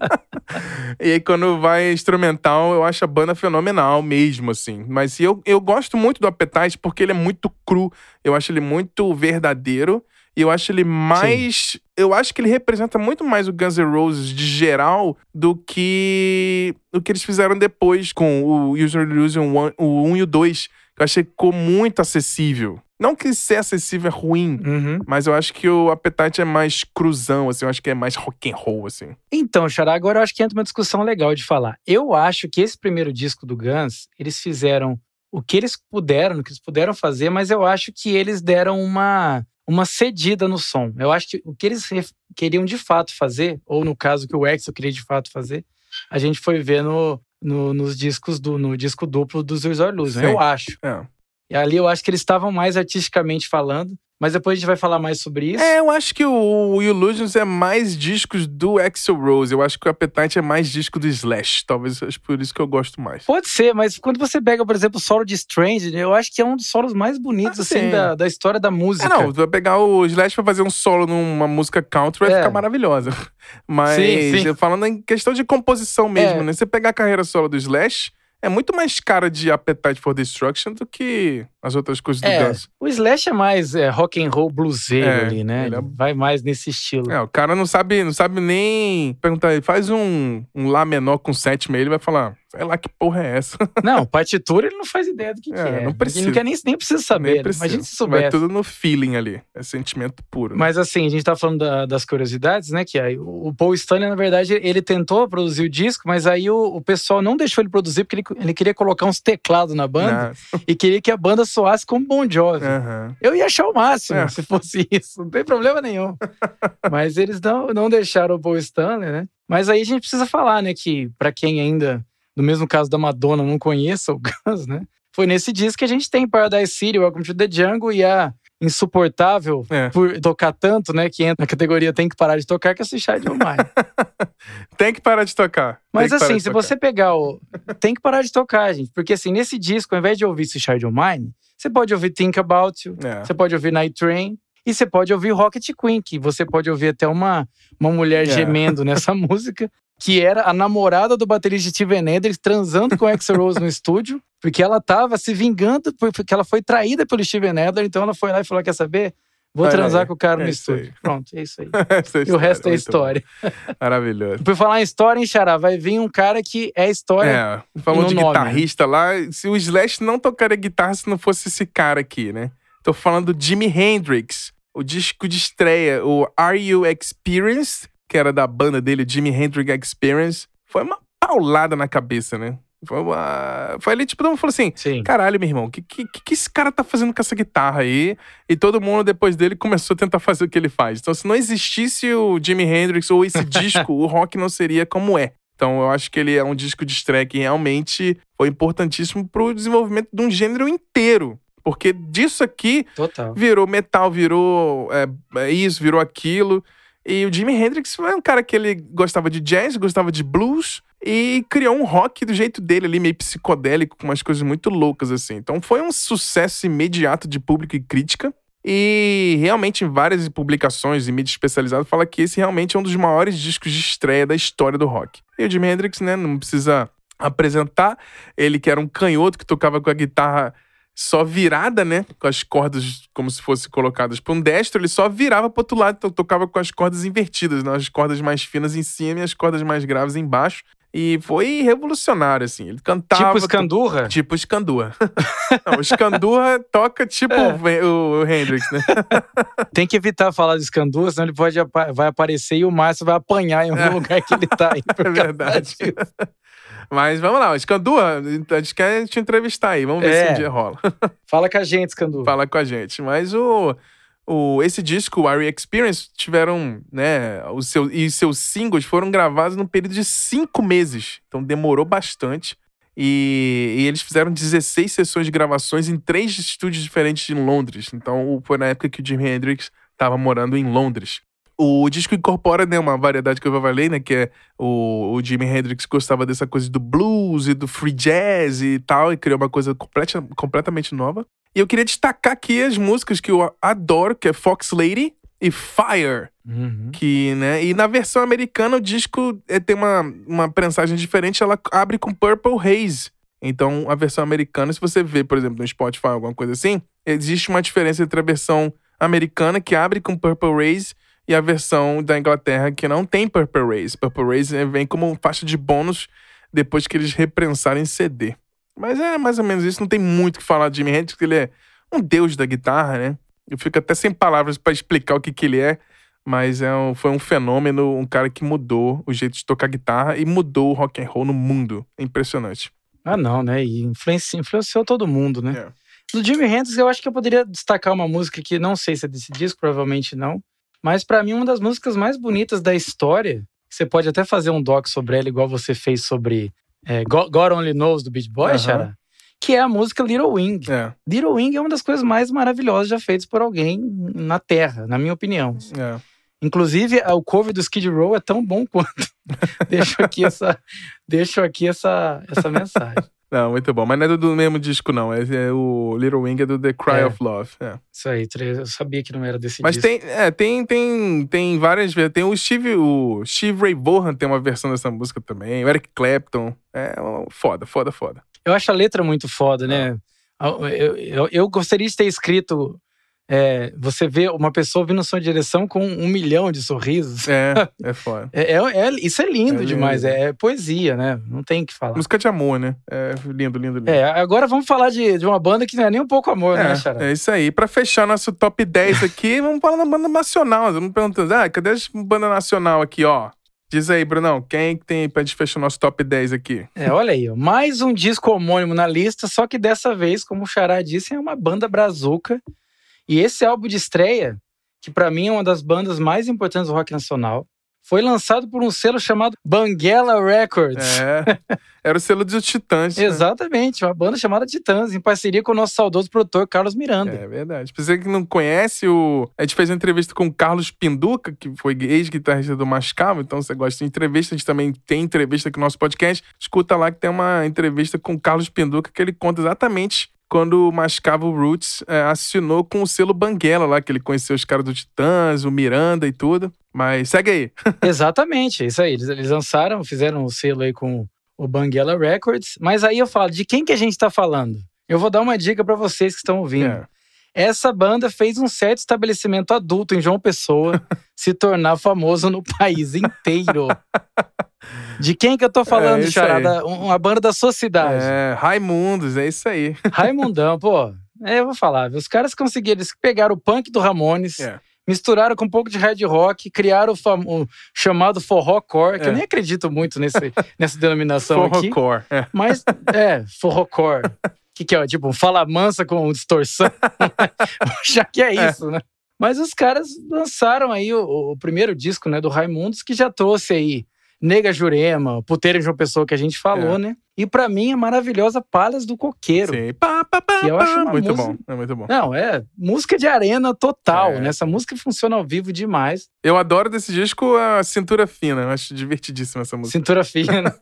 e aí quando vai instrumental, eu acho a banda fenomenal mesmo, assim. Mas eu, eu gosto muito do Appetite porque ele é muito cru. Eu acho ele muito verdadeiro. E eu acho ele mais. Sim. Eu acho que ele representa muito mais o Guns N' Roses de geral do que o que eles fizeram depois com o User Illusion 1, o 1 e o 2. Que eu achei que ficou muito acessível. Não que ser acessível é ruim, uhum. mas eu acho que o Appetite é mais cruzão, assim, eu acho que é mais rock and roll, assim. Então, Xará, agora eu acho que entra uma discussão legal de falar. Eu acho que esse primeiro disco do Guns, eles fizeram o que eles puderam, o que eles puderam fazer, mas eu acho que eles deram uma uma cedida no som. Eu acho que o que eles queriam de fato fazer, ou no caso que o Exo queria de fato fazer, a gente foi ver no, no nos discos do no disco duplo dos Resort Luz, eu acho. É. E ali eu acho que eles estavam mais artisticamente falando, mas depois a gente vai falar mais sobre isso. É, eu acho que o, Illusions é mais discos do Axel Rose. Eu acho que o Appetite é mais disco do Slash. Talvez seja por isso que eu gosto mais. Pode ser, mas quando você pega, por exemplo, o solo de Strange, eu acho que é um dos solos mais bonitos, ah, assim, da, da história da música. É, não, vai pegar o Slash pra fazer um solo numa música country, vai é. ficar maravilhosa. Mas, sim, sim. falando em questão de composição mesmo, é. né? Você pegar a carreira solo do Slash é muito mais cara de Appetite for Destruction do que as outras coisas do É, Guns. o Slash é mais é, rock and roll bluseiro É, ali, né? ele é- vai mais nesse estilo. É, o cara não sabe, não sabe nem perguntar, ele faz um, um Lá menor com sétima, ele vai falar, sei lá que porra é essa. Não, partitura ele não faz ideia do que, que É, é. não precisa. Ele não quer nem, nem precisa saber. Nem né? precisa. Imagina se Vai soubesse. tudo no feeling ali, é sentimento puro. Mas assim, a gente tá falando da- das curiosidades, né? Que aí o, Paul Stanley, na verdade, ele tentou produzir o disco, mas aí o, o pessoal não deixou ele produzir porque ele, ele queria colocar uns teclados na banda e queria que a banda soasse como Bon Jovi. aham. Eu ia achar o máximo É. se fosse isso, não tem problema nenhum. Mas eles não, não deixaram o Paul Stanley, né? Mas aí a gente precisa falar, né, que pra quem ainda, no mesmo caso da Madonna, não conheça o Guns, né? Foi nesse disco que a gente tem Paradise City, Welcome to the Jungle e a insuportável É. por tocar tanto, né, que entra na categoria tem que parar de tocar, que é Suicide of Mine. Tem que parar de tocar. Mas assim, se tocar. você pegar o. Tem que parar de tocar, gente. Porque assim, nesse disco, ao invés de ouvir Suicide of Mine, você pode ouvir Think About You, É. você pode ouvir Night Train. E você pode ouvir Rocket Queen, que você pode ouvir até uma, uma mulher É. gemendo nessa música, que era a namorada do baterista Steven Hendrix transando com Axl Rose no estúdio, porque ela tava se vingando, porque ela foi traída pelo Steven Adler, então ela foi lá e falou: Quer saber? Vou transar com o cara é no isso aí. estúdio. Pronto, é isso aí. Essa E o resto é história. Maravilhoso. Por falar em história, hein, Xará? Vai vir um cara que é história. É, falando de nome, guitarrista lá, se o Slash não tocaria guitarra se não fosse esse cara aqui, né? Tô falando do Jimi Hendrix, o disco de estreia, o Are You Experienced, que era da banda dele, Jimi Hendrix Experience, foi uma paulada na cabeça, né? Foi uma. Foi ali, tipo, todo mundo falou assim: Sim. caralho, meu irmão, o que, que, que esse cara tá fazendo com essa guitarra aí? E todo mundo, depois dele, começou a tentar fazer o que ele faz. Então, se não existisse o Jimi Hendrix ou esse disco, o rock não seria como é. Então, eu acho que ele é um disco de estreia que realmente foi importantíssimo pro desenvolvimento de um gênero inteiro. Porque disso aqui Total. virou metal, virou é, é isso, virou aquilo. E o Jimi Hendrix foi um cara que ele gostava de jazz, gostava de blues e criou um rock do jeito dele ali, meio psicodélico, com umas coisas muito loucas assim. Então foi um sucesso imediato de público e crítica. E realmente em várias publicações e mídia especializada fala que esse realmente é um dos maiores discos de estreia da história do rock. E o Jimi Hendrix, né, não precisa apresentar, ele que era um canhoto que tocava com a guitarra só virada, né? Com as cordas como se fossem colocadas para um destro, ele só virava pro outro lado, então tocava com as cordas invertidas, né? As cordas mais finas em cima e as cordas mais graves embaixo. E foi revolucionário, assim. Ele cantava. Tipo Escandurra? Tipo Scandurra. Não, o Scandurra toca tipo É. o o, Hendrix, né? Tem que evitar falar de Escandurra, senão ele pode vai aparecer e o Márcio vai apanhar em algum É. lugar que ele tá aí. É verdade. disso. Mas vamos lá, o Scandurra, a gente quer te entrevistar aí. Vamos ver É. se um dia rola. Fala com a gente, Escandurra. fala com a gente. Mas o, o esse disco, o You Experience, tiveram, né, os seus, e seus singles foram gravados num período de cinco meses. Então demorou bastante. E, e eles fizeram 16 sessões de gravações em três estúdios diferentes em Londres. Então foi na época que o Jimi Hendrix estava morando em Londres. O disco incorpora né, uma variedade que eu já falei, né? Que é o, o Jimi Hendrix gostava dessa coisa do blues e do free jazz e tal, e criou uma coisa completa, completamente nova. E eu queria destacar aqui as músicas que eu adoro, que é Fox Lady e Fire. Uhum. Que, né? E na versão americana o disco eh, tem uma, uma prensagem diferente, ela abre com Purple Haze. Então, a versão americana, se você vê, por exemplo, no Spotify, alguma coisa assim, existe uma diferença entre a versão americana, que abre com Purple Haze, e a versão da Inglaterra, que não tem Purple Haze. Purple Haze eh, vem como faixa de bônus depois que eles reprensarem CD. Mas é mais ou menos isso, não tem muito o que falar de Jimi Hendrix, porque ele é um deus da guitarra, né? Eu fico até sem palavras pra explicar o que, que ele é, mas é um- foi um fenômeno, um cara que mudou o jeito de tocar guitarra e mudou o rock and roll no mundo. É impressionante. Ah, não, né? E influenci- influenciou todo mundo, né? É. Do Jimi Hendrix, eu acho que eu poderia destacar uma música que não sei se é desse disco, provavelmente não. Mas pra mim, uma das músicas mais bonitas da história. Você pode até fazer um doc sobre ela, igual você fez sobre é, God Only Knows do Beach Boys, Aham. Xará, Que é a música Little Wing. É, Little Wing é uma das coisas mais maravilhosas já feitas por alguém na Terra, na minha opinião. é. Inclusive, o cover do Skid Row é tão bom quanto. deixo aqui essa, deixo aqui essa, essa mensagem. Não, muito bom. Mas não é do, mesmo disco, não. É, é o Little Wing é do The Cry É. of Love. É. Isso aí, eu sabia que não era desse Mas disco. tem, é, tem, tem, tem várias vezes. Tem o Steve, o Steve Ray Vaughan tem uma versão dessa música também. O Eric Clapton. É ó, foda, foda, foda. Eu acho a letra muito foda, né? Eu, eu, eu gostaria de ter escrito é, você vê uma pessoa vindo na sua direção com um milhão de sorrisos. É, é foda. é, é, é, isso é lindo é demais, lindo. É, poesia, né? Não tem o que falar. Música de amor, né? É lindo, lindo, lindo. É, agora vamos falar de, de uma banda que não é nem um pouco amor, né, Xará? É isso aí. Pra fechar nosso top 10 aqui, vamos falar da banda nacional. Vamos perguntando, ah, cadê a banda nacional aqui, ó? Diz aí, Brunão, quem tem pra gente fechar o nosso top 10 aqui? É, olha aí, ó, mais um disco homônimo na lista, só que dessa vez, como o Xará disse, é uma banda brazuca e esse álbum de estreia, que para mim é uma das bandas mais importantes do rock nacional, foi lançado por um selo chamado Banguela Records. É, era o selo dos Titãs. né? Exatamente, uma banda chamada Titãs, em parceria com o nosso saudoso produtor Carlos Miranda. É verdade. Pra você que não conhece, o... a gente fez uma entrevista com o Carlos Pinduca, que foi ex-guitarrista do Mascavo, então você gosta de entrevista, a gente também tem entrevista aqui no nosso podcast. Escuta lá que tem uma entrevista com o Carlos Pinduca que ele conta exatamente quando o Mascavo Roots é, assinou com o selo Banguela lá, que ele conheceu os caras do Titãs, o Miranda e tudo. Mas segue aí. Exatamente, isso aí. Eles, eles lançaram, fizeram o selo aí com o Banguela Records. Mas aí eu falo, de quem que a gente tá falando? Eu vou dar uma dica para vocês que estão ouvindo. É. Essa banda fez um certo estabelecimento adulto em João Pessoa se tornar famoso no país inteiro. De quem que eu tô falando, é Charada? Uma banda da sua cidade. É, Raimundos, é isso aí. Raimundão, pô. É, eu vou falar. Os caras conseguiram, eles pegaram o punk do Ramones, é. misturaram com um pouco de hard rock, criaram o, fam... o chamado forrocore, que é. eu nem acredito muito nesse, nessa denominação aqui. Forrocore. É. Mas, é, forrocore. Que, que é? Tipo, fala mansa com distorção. Já que é, é isso, né? Mas os caras lançaram aí o, o, primeiro disco, né, do Raimundos, que já trouxe aí Nega Jurema, Puteira de uma Pessoa que a gente falou, é. né? E para mim a maravilhosa Palhas do Coqueiro. Sim. Pá, pá, pá, que eu acho muito música... bom, é muito bom. Não, é música de arena total, é. né? Essa música funciona ao vivo demais. Eu adoro desse disco a Cintura Fina, eu acho divertidíssima essa música. Cintura Fina.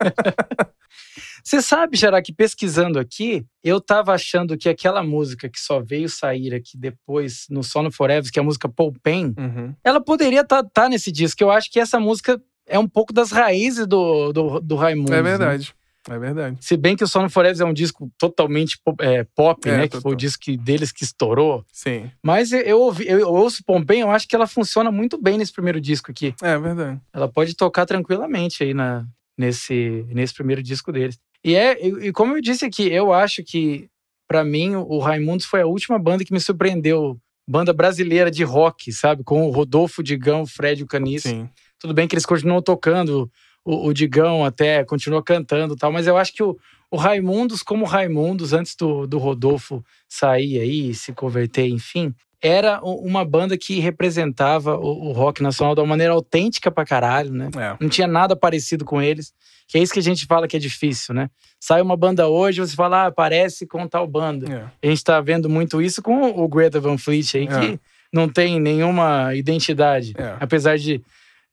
Você sabe, Gerard, que pesquisando aqui, eu tava achando que aquela música que só veio sair aqui depois no Sono Forever, que é a música Paul Pain, uhum. ela poderia estar tá, tá nesse disco. Eu acho que essa música é um pouco das raízes do, do, do Raimundo. É né? verdade. Né? É verdade. Se bem que o Sono Forever é um disco totalmente é, pop, é, né? Total. Que foi o disco deles que estourou. Sim. Mas eu, ouvi, eu, eu ouço Pompem, eu acho que ela funciona muito bem nesse primeiro disco aqui. É verdade. Ela pode tocar tranquilamente aí na, nesse, nesse primeiro disco deles. E é, e, e como eu disse aqui, eu acho que, para mim, o Raimundos foi a última banda que me surpreendeu. Banda brasileira de rock, sabe? Com o Rodolfo, Digão, o Fred e o Caniço. Sim. Tudo bem que eles continuam tocando, o, o Digão até continua cantando tal, mas eu acho que o, o Raimundos, como Raimundos, antes do, do Rodolfo sair aí, se converter, enfim, era uma banda que representava o, o, rock nacional de uma maneira autêntica pra caralho, né? É. Não tinha nada parecido com eles. Que é isso que a gente fala que é difícil, né? Sai uma banda hoje, você fala, ah, parece com tal banda. É. A gente tá vendo muito isso com o Greta Van Fleet aí, é. que não tem nenhuma identidade. É. Apesar de,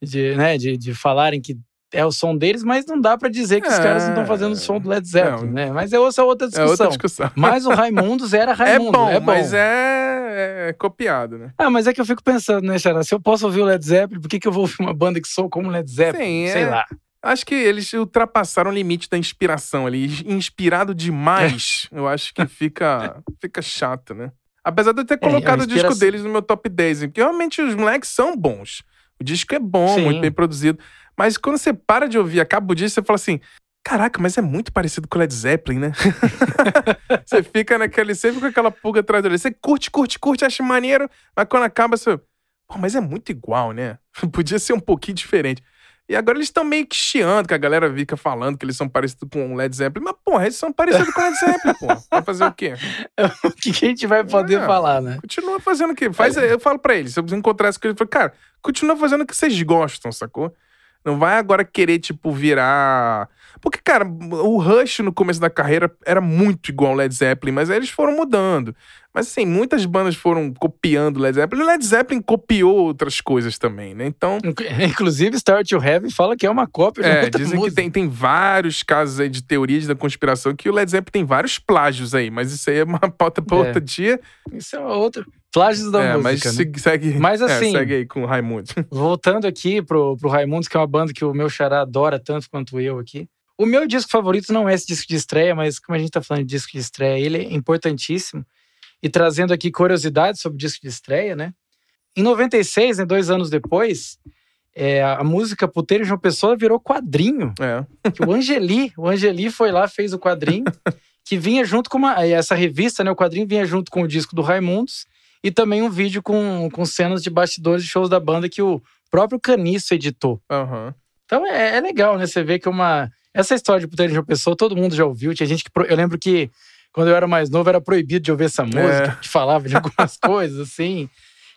de, né, de, de falarem que é o som deles, mas não dá para dizer que os caras não estão fazendo o som do Led Zeppelin, né? Mas é outra, outra discussão. É outra discussão. Mas o Raimundos era Raimundo. É bom, é bom. mas é, é, copiado, né? Ah, mas é que eu fico pensando, né, Xará? Se eu posso ouvir o Led Zeppelin, por que, que eu vou ouvir uma banda que sou como Led Zeppelin? Sim, Sei é... lá. Acho que eles ultrapassaram o limite da inspiração ali. Inspirado demais, eu acho que fica, fica chato, né? Apesar de eu ter colocado é, o disco deles no meu top 10, porque realmente os moleques são bons. O disco é bom, Sim. muito bem produzido. Mas quando você para de ouvir, acaba o disco, você fala assim: Caraca, mas é muito parecido com Led Zeppelin, né? você fica naquele, sempre com aquela pulga atrás dele. Você curte, curte, curte, acha maneiro, mas quando acaba, você. Pô, mas é muito igual, né? Podia ser um pouquinho diferente. E agora eles estão meio que chiando, que a galera fica falando que eles são parecidos com Led Zeppelin. Mas, porra, eles são parecidos com Led Zeppelin, pô. Vai fazer o quê? o que a gente vai poder é, falar, né? Continua fazendo o quê? Faz. Eu falo pra eles, se eu encontrasse com eles, eu falo, cara, continua fazendo o que vocês gostam, sacou? Não vai agora querer, tipo, virar. Porque, cara, o Rush no começo da carreira era muito igual ao Led Zeppelin, mas aí eles foram mudando. Mas, assim, muitas bandas foram copiando Led Zeppelin. O Led Zeppelin copiou outras coisas também, né? Então. Inclusive, Start to Heaven fala que é uma cópia de É, outra dizem música. que tem, tem vários casos aí de teorias da conspiração que o Led Zeppelin tem vários plágios aí, mas isso aí é uma pauta pra É. outro dia. Isso é outra. Plágios da é, música. mas né? segue, Mas, é, assim, segue aí com o Raimundo. Voltando aqui pro, pro Raimundos, que é uma banda que o meu xará adora tanto quanto eu aqui. O meu disco favorito não é esse disco de estreia, mas como a gente tá falando de disco de estreia, ele é importantíssimo. E trazendo aqui curiosidades sobre o disco de estreia, né? Em 96, né, dois anos depois, é, a música Puteiro uma Pessoa virou quadrinho. É. Que o Angeli, o Angeli foi lá, fez o quadrinho, que vinha junto com uma, essa revista, né? O quadrinho vinha junto com o disco do Raimundos e também um vídeo com, com cenas de bastidores de shows da banda que o próprio Caniço editou. Aham. Então é, é legal, né? Você vê que uma. Essa história de Puteiro de uma Pessoa, todo mundo já ouviu. Tinha gente que. pro- Eu lembro que quando eu era mais novo era proibido de ouvir essa música, que falava de algumas coisas, assim.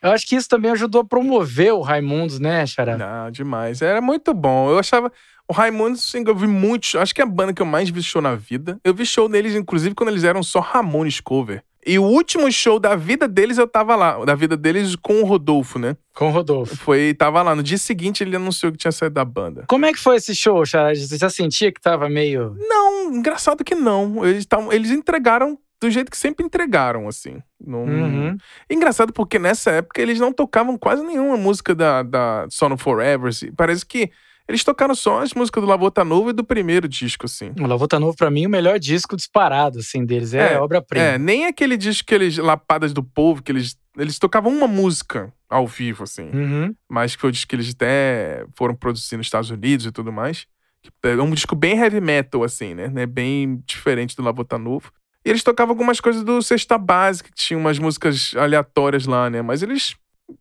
Eu acho que isso também ajudou a promover o Raimundos, né, Xará? Não, demais. Era muito bom. Eu achava. O Raimundos, assim, eu vi muitos. Acho que é a banda que eu mais vi show na vida. Eu vi show deles, inclusive, quando eles eram só Ramones cover. E o último show da vida deles, eu tava lá. Da vida deles com o Rodolfo, né? Com o Rodolfo. Foi, tava lá. No dia seguinte, ele anunciou que tinha saído da banda. Como é que foi esse show, Xará? Você já sentia que tava meio. Não, engraçado que não. Eles, tavam, eles entregaram do jeito que sempre entregaram, assim. Não... Uhum. Engraçado porque nessa época eles não tocavam quase nenhuma música da, da Sono Forever. assim. Parece que eles tocaram só as músicas do Lavota Novo e do primeiro disco, assim. O Lavota Novo, pra mim, o melhor disco disparado, assim, deles. É, É, obra-prima. É, nem aquele disco que eles, Lapadas do Povo, que eles, eles tocavam uma música ao vivo, assim. Uhum. Mas que foi o disco que eles até foram produzir nos Estados Unidos e tudo mais. É um disco bem heavy metal, assim, né? né? Bem diferente do Lavota Novo. E eles tocavam algumas coisas do Sexta Básica, que tinha umas músicas aleatórias lá, né? Mas eles,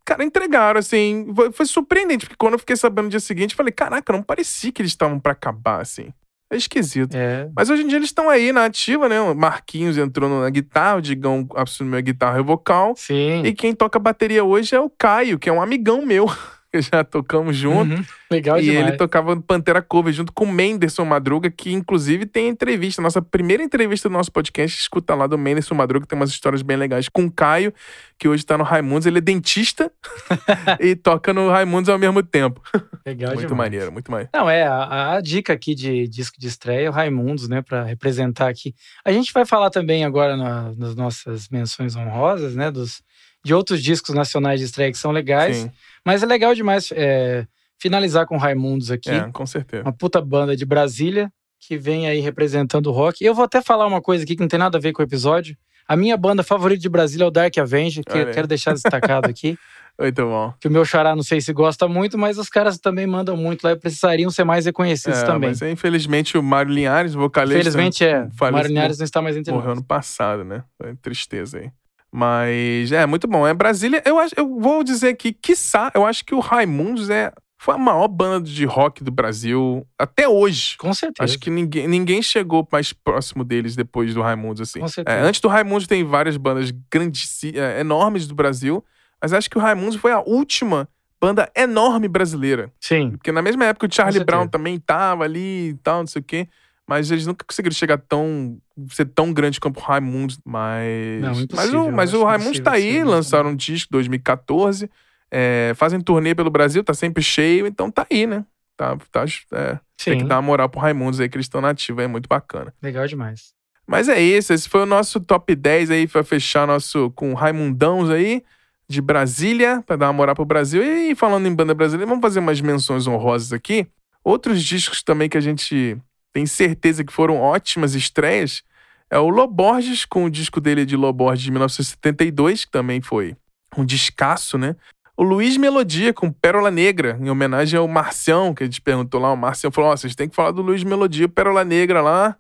cara, entregaram, assim. Foi, foi surpreendente, porque quando eu fiquei sabendo no dia seguinte, falei, caraca, não parecia que eles estavam pra acabar, assim. É esquisito. É. Mas hoje em dia eles estão aí na ativa, né? O Marquinhos entrou na guitarra, o Digão assumiu a guitarra e o vocal. Sim. E quem toca bateria hoje é o Caio, que é um amigão meu. Que Já tocamos junto. Uhum. Legal e demais. ele tocava no Pantera Cover junto com o Menderson Madruga, que inclusive tem entrevista. Nossa primeira entrevista do nosso podcast, escuta lá do Menderson Madruga, tem umas histórias bem legais. Com o Caio, que hoje tá no Raimundos. Ele é dentista e toca no Raimundos ao mesmo tempo. Legal muito demais. maneiro, muito maneiro. Não, é, a, a dica aqui de disco de estreia é o Raimundos, né, Pra representar aqui. A gente vai falar também agora na- nas nossas menções honrosas, né, dos, de outros discos nacionais de estreia que são legais, Sim, mas é legal demais é, finalizar com Raimundos aqui, é, com certeza. uma puta banda de Brasília que vem aí representando o rock. Eu vou até falar uma coisa aqui que não tem nada a ver com o episódio. A minha banda favorita de Brasília é o Dark Avenger, que Olha eu quero deixar destacado aqui. Muito bom. Que o meu xará não sei se gosta muito, mas os caras também mandam muito lá e precisariam ser mais reconhecidos É, também. Mas infelizmente o Mário Linhares, vocalista, Infelizmente é. faleceu- Mário Linhares não está mais entre morreu nós. ano passado, né? Foi tristeza aí. Mas é muito bom. É Brasília. Eu acho, eu vou dizer aqui, quiçá, eu acho que o Raimundos é foi a maior banda de rock do Brasil até hoje. Com certeza. Acho que ninguém, ninguém chegou mais próximo deles depois do Raimundos, assim. Com certeza. É, antes do Raimundos tem várias bandas grandes, é, enormes do Brasil, mas acho que o Raimundos foi a última banda enorme brasileira. Sim. Porque na mesma época o Charlie. Brown também tava ali e tal, não sei o quê. Mas eles nunca conseguiram chegar tão. ser tão grande quanto o Raimundos. Mas. Não, mas o, mas o Raimundos tá aí, isso, lançaram um disco em 2014. é, fazem turnê pelo Brasil, tá sempre cheio, então tá aí, né? Tá, tá, é, tem que dar uma moral pro Raimundos aí, que eles estão nativos, é muito bacana. Legal demais. Mas é isso, esse foi o nosso top 10 aí pra fechar nosso com Raimundãos aí de Brasília, pra dar uma moral pro Brasil. E falando em banda brasileira, vamos fazer umas menções honrosas aqui. Outros discos também que a gente tem certeza que foram ótimas estreias é o Loborges com o disco dele de Loborges de 1972, que também foi um descasso, né? O Luiz Melodia com Pérola Negra, em homenagem ao Marcião, que a gente perguntou lá. O Marcião falou: Ó, vocês têm que falar do Luiz Melodia, Pérola Negra lá.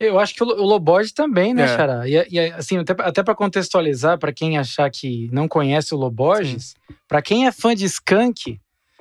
Eu acho que o, o Loborges também, né, É. Xará? E, e, assim, até, até para contextualizar, para quem achar que não conhece o Loborges, para quem é fã de Skank,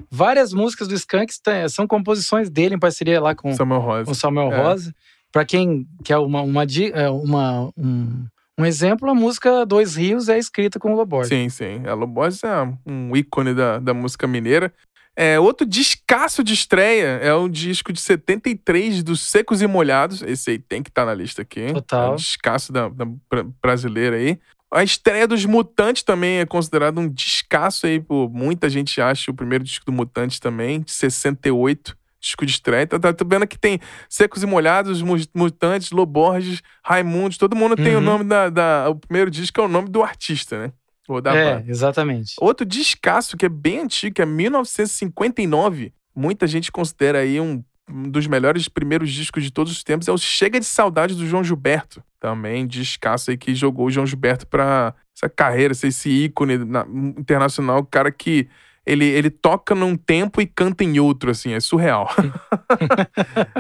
várias músicas do Skank são composições dele em parceria lá com, Samuel com Rosa. Samuel É. Rosa. Para quem quer uma, uma, é, uma- um, um exemplo, a música Dois Rios é escrita com o Loborges. Sim, sim. A Loborges é um ícone da, da música mineira. É, outro descasso de estreia é o disco de 73 dos Secos e Molhados. Esse aí tem que estar na lista aqui. Total. É um descasso da, da bra- brasileira aí. A estreia dos Mutantes também é considerado um descasso aí, por muita gente acha o primeiro disco do Mutantes também, de 68, disco de estreia. Tá, tá, tô vendo que tem Secos e Molhados, Mu- Mutantes, Loborges, Raimundos, todo mundo tem o Uhum. nome da, da- O primeiro disco é o nome do artista, né? Ou da É, banda. exatamente. Outro descasso que é bem antigo, que é 1959. Muita gente considera aí um, um dos melhores primeiros discos de todos os tempos é o Chega de Saudade do João Gilberto. Também descasso aí que jogou o João Gilberto pra essa carreira, esse ícone na, internacional, o cara que ele, ele toca num tempo e canta em outro, assim, é surreal.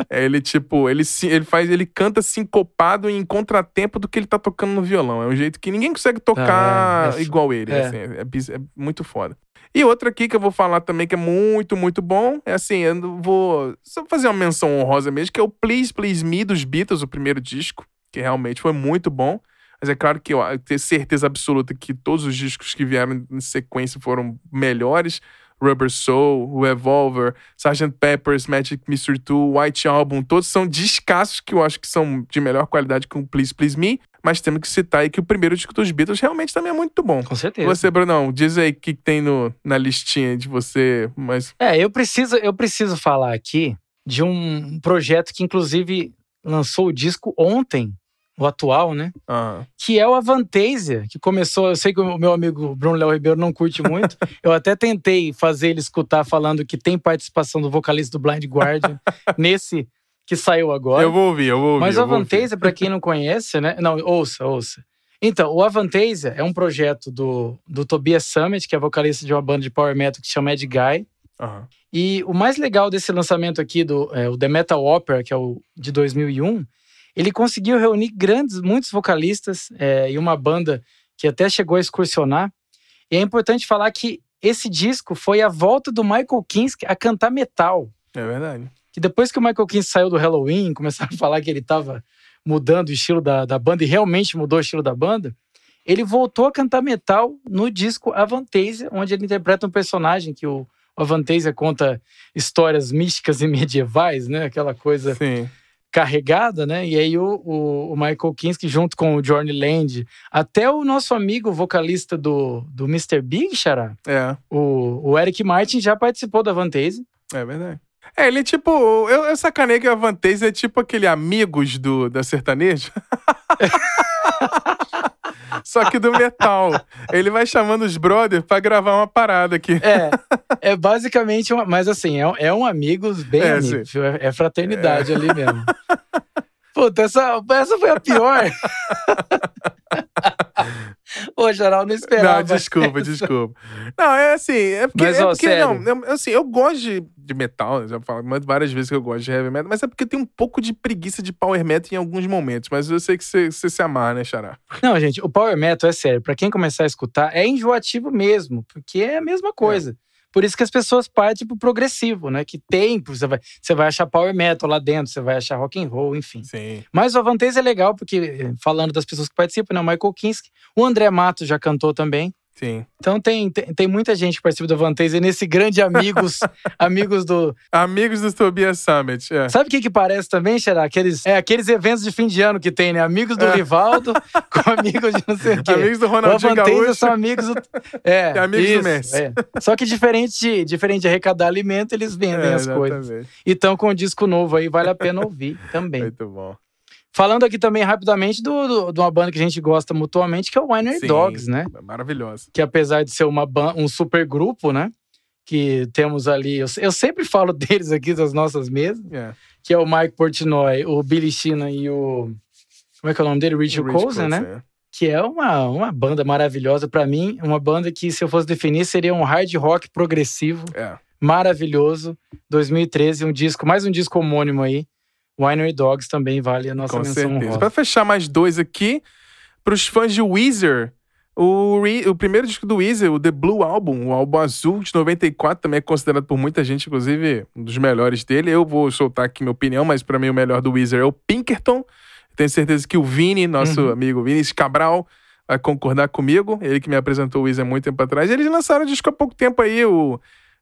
é, ele, tipo, ele, ele faz, ele canta sincopado em contratempo do que ele tá tocando no violão. É um jeito que ninguém consegue tocar ah, é, é, igual ele. É. Assim, é, é, muito foda. E outra aqui que eu vou falar também que é muito, muito bom, é assim, eu vou só fazer uma menção honrosa mesmo, que é o Please Please Me dos Beatles, o primeiro disco, que realmente foi muito bom. Mas é claro que eu tenho certeza absoluta que todos os discos que vieram em sequência foram melhores. Rubber Soul, Revolver, Sgt. Pepper's, Magic Mystery Tour, White Album, todos são descassos que eu acho que são de melhor qualidade que o Please Please Me, mas temos que citar aí que o primeiro disco dos Beatles realmente também é muito bom. Com certeza. Você, Brunão, diz aí o que tem no, na listinha de você, mas... É, eu preciso, eu preciso falar aqui de um projeto que inclusive lançou o disco ontem, o atual, né? Uhum. Que é o Avantasia, que começou. Eu sei que o meu amigo Bruno Léo Ribeiro não curte muito. eu até tentei fazer ele escutar falando que tem participação do vocalista do Blind Guardian nesse que saiu agora. Eu vou ouvir, eu vou ouvir. Mas o Avantasia, para quem não conhece, né? Não, ouça, ouça. Então, o Avantasia é um projeto do, do Tobias Summit, que é vocalista de uma banda de power metal que se chama Ed Guy. Uhum. E o mais legal desse lançamento aqui, do é, o The Metal Opera, que é o de 2001, ele conseguiu reunir grandes, muitos vocalistas é, e uma banda que até chegou a excursionar. E é importante falar que esse disco foi a volta do Michael Kinski a cantar metal. É verdade. Que depois que o Michael Kinski saiu do Halloween, começaram a falar que ele estava mudando o estilo da, da banda e realmente mudou o estilo da banda, ele voltou a cantar metal no disco Avantasia, onde ele interpreta um personagem que o, o Avantasia conta histórias místicas e medievais, né? Aquela coisa Sim carregada, né? E aí o, o, o, Michael Kinski junto com o Johnny Land, até o nosso amigo vocalista do, do Mr. Big, Xará, é. o, o Eric Martin já participou da Vantese. É verdade. É, ele é tipo. Eu, eu sacanei que a Vantese é tipo aquele amigos do, da sertaneja. Só que do metal. Ele vai chamando os brothers pra gravar uma parada aqui. É. É basicamente uma. Mas assim, é, é um amigos bem é, amigos. É, é fraternidade é. ali mesmo. Puta, essa, essa foi a pior. Ô, geral, não esperava. Não, desculpa, desculpa. Não, é assim, é porque, mas, é ó, porque sério? não, é, assim, eu gosto de, de metal, já falo várias vezes que eu gosto de heavy metal, mas é porque tem um pouco de preguiça de power metal em alguns momentos, mas eu sei que você, você se amarra, né, Xará? Não, gente, o power metal é sério, para quem começar a escutar, é enjoativo mesmo, porque é a mesma coisa. É. Por isso que as pessoas partem pro progressivo, né? Que tem, você vai, você vai achar power metal lá dentro, você vai achar rock and roll, enfim. Sim. Mas o Avantez é legal, porque falando das pessoas que participam, né? O Michael Kinski, o André Matos já cantou também. Sim. Então tem, tem, tem, muita gente que participa do Vantage nesse grande amigos, amigos do. Amigos do Tobias Summit. É. Sabe o que, que parece também, Xerá? Aqueles, é, aqueles eventos de fim de ano que tem, né? Amigos do é. Rivaldo com amigos de não sei o quê. Amigos do Ronaldinho Gaúcho. são amigos do. É, e amigos isso, do Messi. É. Só que diferente de, diferente de arrecadar alimento, eles vendem é, as coisas. Então, com um disco novo aí, vale a pena ouvir também. Muito bom. Falando aqui também rapidamente do, do, de uma banda que a gente gosta mutuamente, que é o Winery Dogs, né? Maravilhosa. Que apesar de ser uma um super grupo, né? Que temos ali. Eu, eu sempre falo deles aqui das nossas mesas. Yeah. É. Que é o Mike Portnoy, o Billy Sheehan e o. Como é que é o nome dele? Richard Rich Coulson, né? É. Que é uma, uma banda maravilhosa para mim. Uma banda que, se eu fosse definir, seria um hard rock progressivo. É. Maravilhoso. 2013, um disco, mais um disco homônimo aí Winery Dogs também vale a nossa Com menção certeza. Para fechar mais dois aqui, para os fãs de Weezer, o, o primeiro disco do Weezer, o The Blue Album, o álbum azul de 94, também é considerado por muita gente, inclusive, um dos melhores dele. Eu vou soltar aqui minha opinião, mas para mim o melhor do Weezer é o Pinkerton. Tenho certeza que o Vini, nosso uhum. amigo Vini Cabral, vai concordar comigo. Ele que me apresentou o Weezer muito tempo atrás. Eles lançaram um disco há pouco tempo aí, o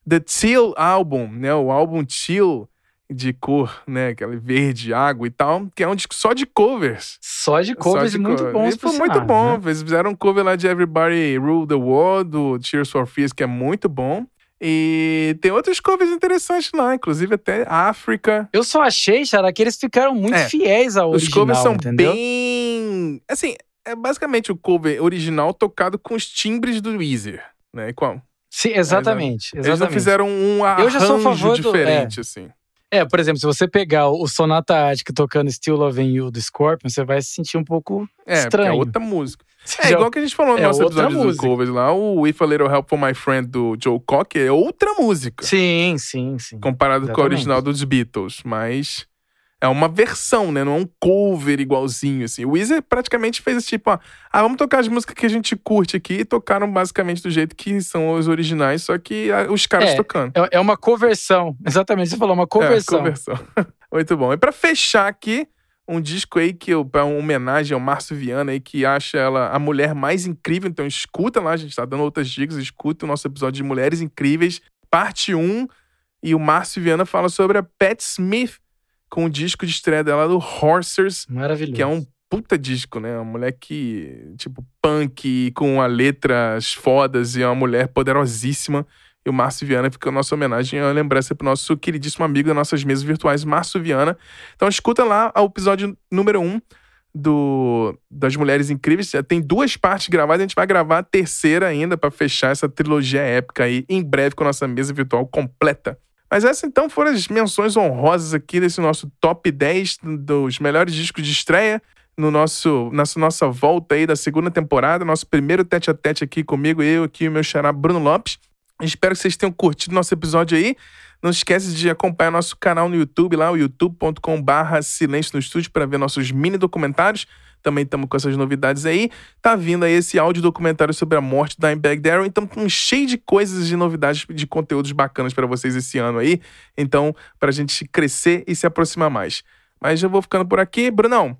The Teal Album, né? O álbum Teal de cor, né? Aquela verde, água e tal, que é um disco só de covers. Só de covers só de muito bons. E foi muito bom. Né? Eles fizeram um cover lá de Everybody Rule the World, do Cheers for Fears, que é muito bom. E tem outros covers interessantes lá, inclusive até África. Eu só achei, Xara, que eles ficaram muito é, fiéis ao original, Os covers são entendeu? bem... Assim, é basicamente o cover original tocado com os timbres do Weezer, né? Qual? Sim, exatamente, exatamente. Eles não fizeram um arranjo diferente, do... é. assim. É, por exemplo, se você pegar o Sonata Arctic tocando Still Loving You do Scorpion, você vai se sentir um pouco É, porque estranho. é outra música. É Já- igual que a gente falou no é nosso episódio do covers lá, o If a Little Help for My Friend do Joe Cocker é outra música. Sim, sim, sim. comparado com a Exatamente. original dos Beatles, mas é uma versão, né? Não é um cover igualzinho, assim. O Weezer praticamente fez tipo, ó, ah, vamos tocar as músicas que a gente curte aqui, e tocaram basicamente do jeito que são os originais, só que ah, os caras É, tocando. É, é uma conversão. Exatamente, você falou, uma conversão. É, conversão. Muito bom. E pra fechar aqui, um disco aí que eu, pra uma homenagem ao Márcio Viana aí, que acha ela a mulher mais incrível. Então escuta lá, a gente tá dando outras dicas, escuta o nosso episódio de Mulheres Incríveis, parte 1. E o Márcio Viana fala sobre a Pat Smith, com o disco de estreia dela do Horsers, Maravilhoso. que é um puta disco, né? Uma mulher que, tipo, punk, com a letras fodas e é uma mulher poderosíssima. E o Márcio Viana fica a nossa homenagem, a lembrança pro nosso queridíssimo amigo das nossas mesas virtuais, Márcio Viana. Então escuta lá o episódio número 1 um do, das Mulheres Incríveis. Já tem duas partes gravadas, a gente vai gravar a terceira ainda pra fechar essa trilogia épica aí, em breve com a nossa mesa virtual completa. Mas essas então foram as menções honrosas aqui desse nosso top 10 dos melhores discos de estreia no nosso, nessa nossa volta aí da segunda temporada, nosso primeiro tete a tete aqui comigo, eu aqui e o meu xará Bruno Lopes. Espero que vocês tenham curtido nosso episódio aí. Não esquece de acompanhar nosso canal no YouTube lá, o youtube.com/barra Silêncio no Estúdio, para ver nossos mini documentários. Também estamos com essas novidades aí. Tá vindo aí esse áudio documentário sobre a morte da Dimebag Darrell. Então, um cheio de coisas, de novidades, de conteúdos bacanas para vocês esse ano aí. Então, pra gente crescer e se aproximar mais. Mas já vou ficando por aqui. Brunão,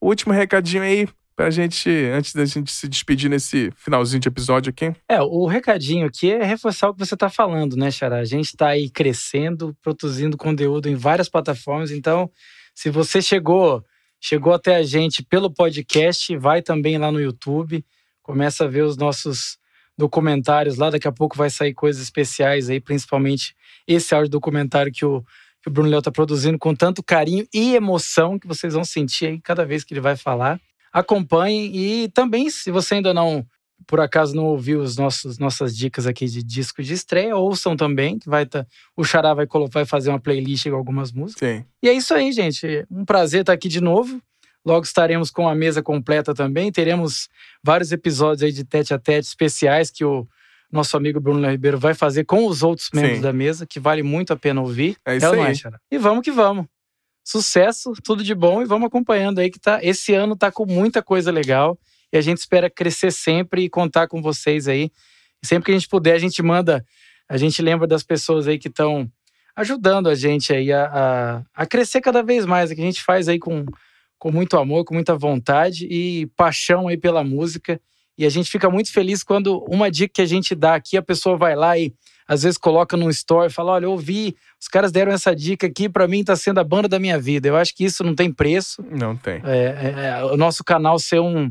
último recadinho aí pra gente, antes da gente se despedir nesse finalzinho de episódio aqui. É, o recadinho aqui é reforçar o que você está falando, né, Xará? A gente está aí crescendo, produzindo conteúdo em várias plataformas. Então, se você chegou, chegou até a gente pelo podcast, vai também lá no YouTube, começa a ver os nossos documentários lá. Daqui a pouco vai sair coisas especiais aí, principalmente esse áudio documentário que o, que o Bruno Léo está produzindo com tanto carinho e emoção que vocês vão sentir aí cada vez que ele vai falar. Acompanhem e também, se você ainda não por acaso não ouviu os nossos nossas dicas aqui de disco de estreia, ouçam também, que vai tá, o Xará vai, colo- vai fazer uma playlist com algumas músicas. Sim. E é isso aí, gente. Um prazer estar aqui de novo. Logo estaremos com a mesa completa também. Teremos vários episódios aí de tete a tete especiais que o nosso amigo Bruno Ribeiro vai fazer com os outros membros Sim. da mesa, que vale muito a pena ouvir. É isso ou não aí. Xará? E vamos que vamos. Sucesso, tudo de bom e vamos acompanhando aí que tá. Esse ano tá com muita coisa legal e a gente espera crescer sempre e contar com vocês aí. Sempre que a gente puder, a gente manda, a gente lembra das pessoas aí que estão ajudando a gente aí a, a, a crescer cada vez mais, que a gente faz aí com, com muito amor, com muita vontade e paixão aí pela música. E a gente fica muito feliz quando uma dica que a gente dá aqui, a pessoa vai lá e às vezes coloca num story, fala: Olha, eu ouvi, os caras deram essa dica aqui, pra mim tá sendo a banda da minha vida. Eu acho que isso não tem preço. Não tem. É, é, é, o nosso canal ser um,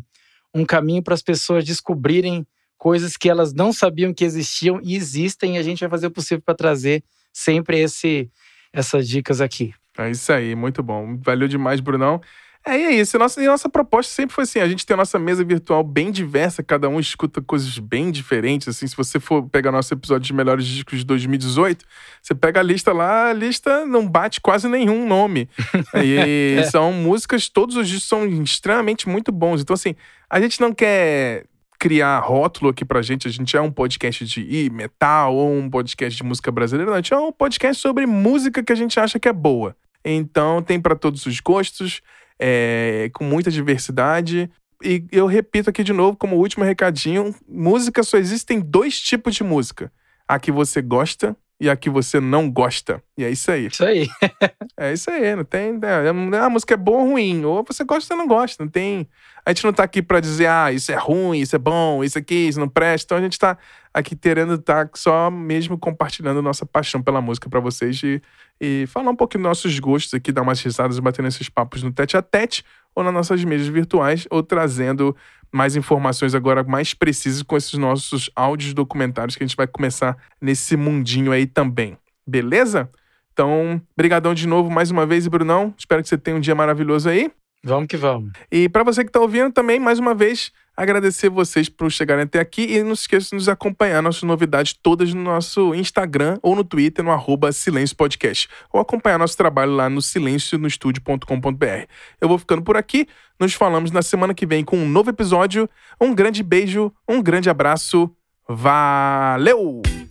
um caminho para as pessoas descobrirem coisas que elas não sabiam que existiam e existem, e a gente vai fazer o possível para trazer sempre esse, essas dicas aqui. É isso aí, muito bom. Valeu demais, Brunão. É, e é isso. Nossa, e nossa proposta sempre foi assim: a gente tem a nossa mesa virtual bem diversa, cada um escuta coisas bem diferentes. Assim, se você for pegar nosso episódio de melhores discos de 2018, você pega a lista lá, a lista não bate quase nenhum nome. E É. são músicas, todos os discos são extremamente muito bons. Então, assim, a gente não quer criar rótulo aqui pra gente. A gente é um podcast de metal ou um podcast de música brasileira. Não, a gente é um podcast sobre música que a gente acha que é boa. Então tem pra todos os gostos, é, com muita diversidade. E eu repito aqui de novo, como último recadinho: música só existem dois tipos de música. A que você gosta e a que você não gosta. E é isso aí. Isso aí. É isso aí, não tem. é, a música é boa ou ruim. Ou você gosta ou não gosta. Não tem. A gente não tá aqui pra dizer, ah, isso é ruim, isso é bom, isso aqui, isso não presta. Então a gente tá aqui querendo estar só mesmo compartilhando nossa paixão pela música pra vocês e, e falar um pouquinho dos nossos gostos aqui, dar umas risadas, batendo esses papos no tete a tete ou nas nossas mesas virtuais, ou trazendo mais informações agora mais precisas com esses nossos áudios documentários que a gente vai começar nesse mundinho aí também. Beleza? Então, brigadão de novo mais uma vez, Brunão. Espero que você tenha um dia maravilhoso aí. Vamos que vamos. E para você que tá ouvindo também, mais uma vez, agradecer vocês por chegarem até aqui e não se esqueça de nos acompanhar nossas novidades todas no nosso Instagram ou no Twitter, no arroba Silêncio Podcast, ou acompanhar nosso trabalho lá no silencionostudio.com.br. Eu vou ficando por aqui, nos falamos na semana que vem com um novo episódio. Um grande beijo, um grande abraço, valeu!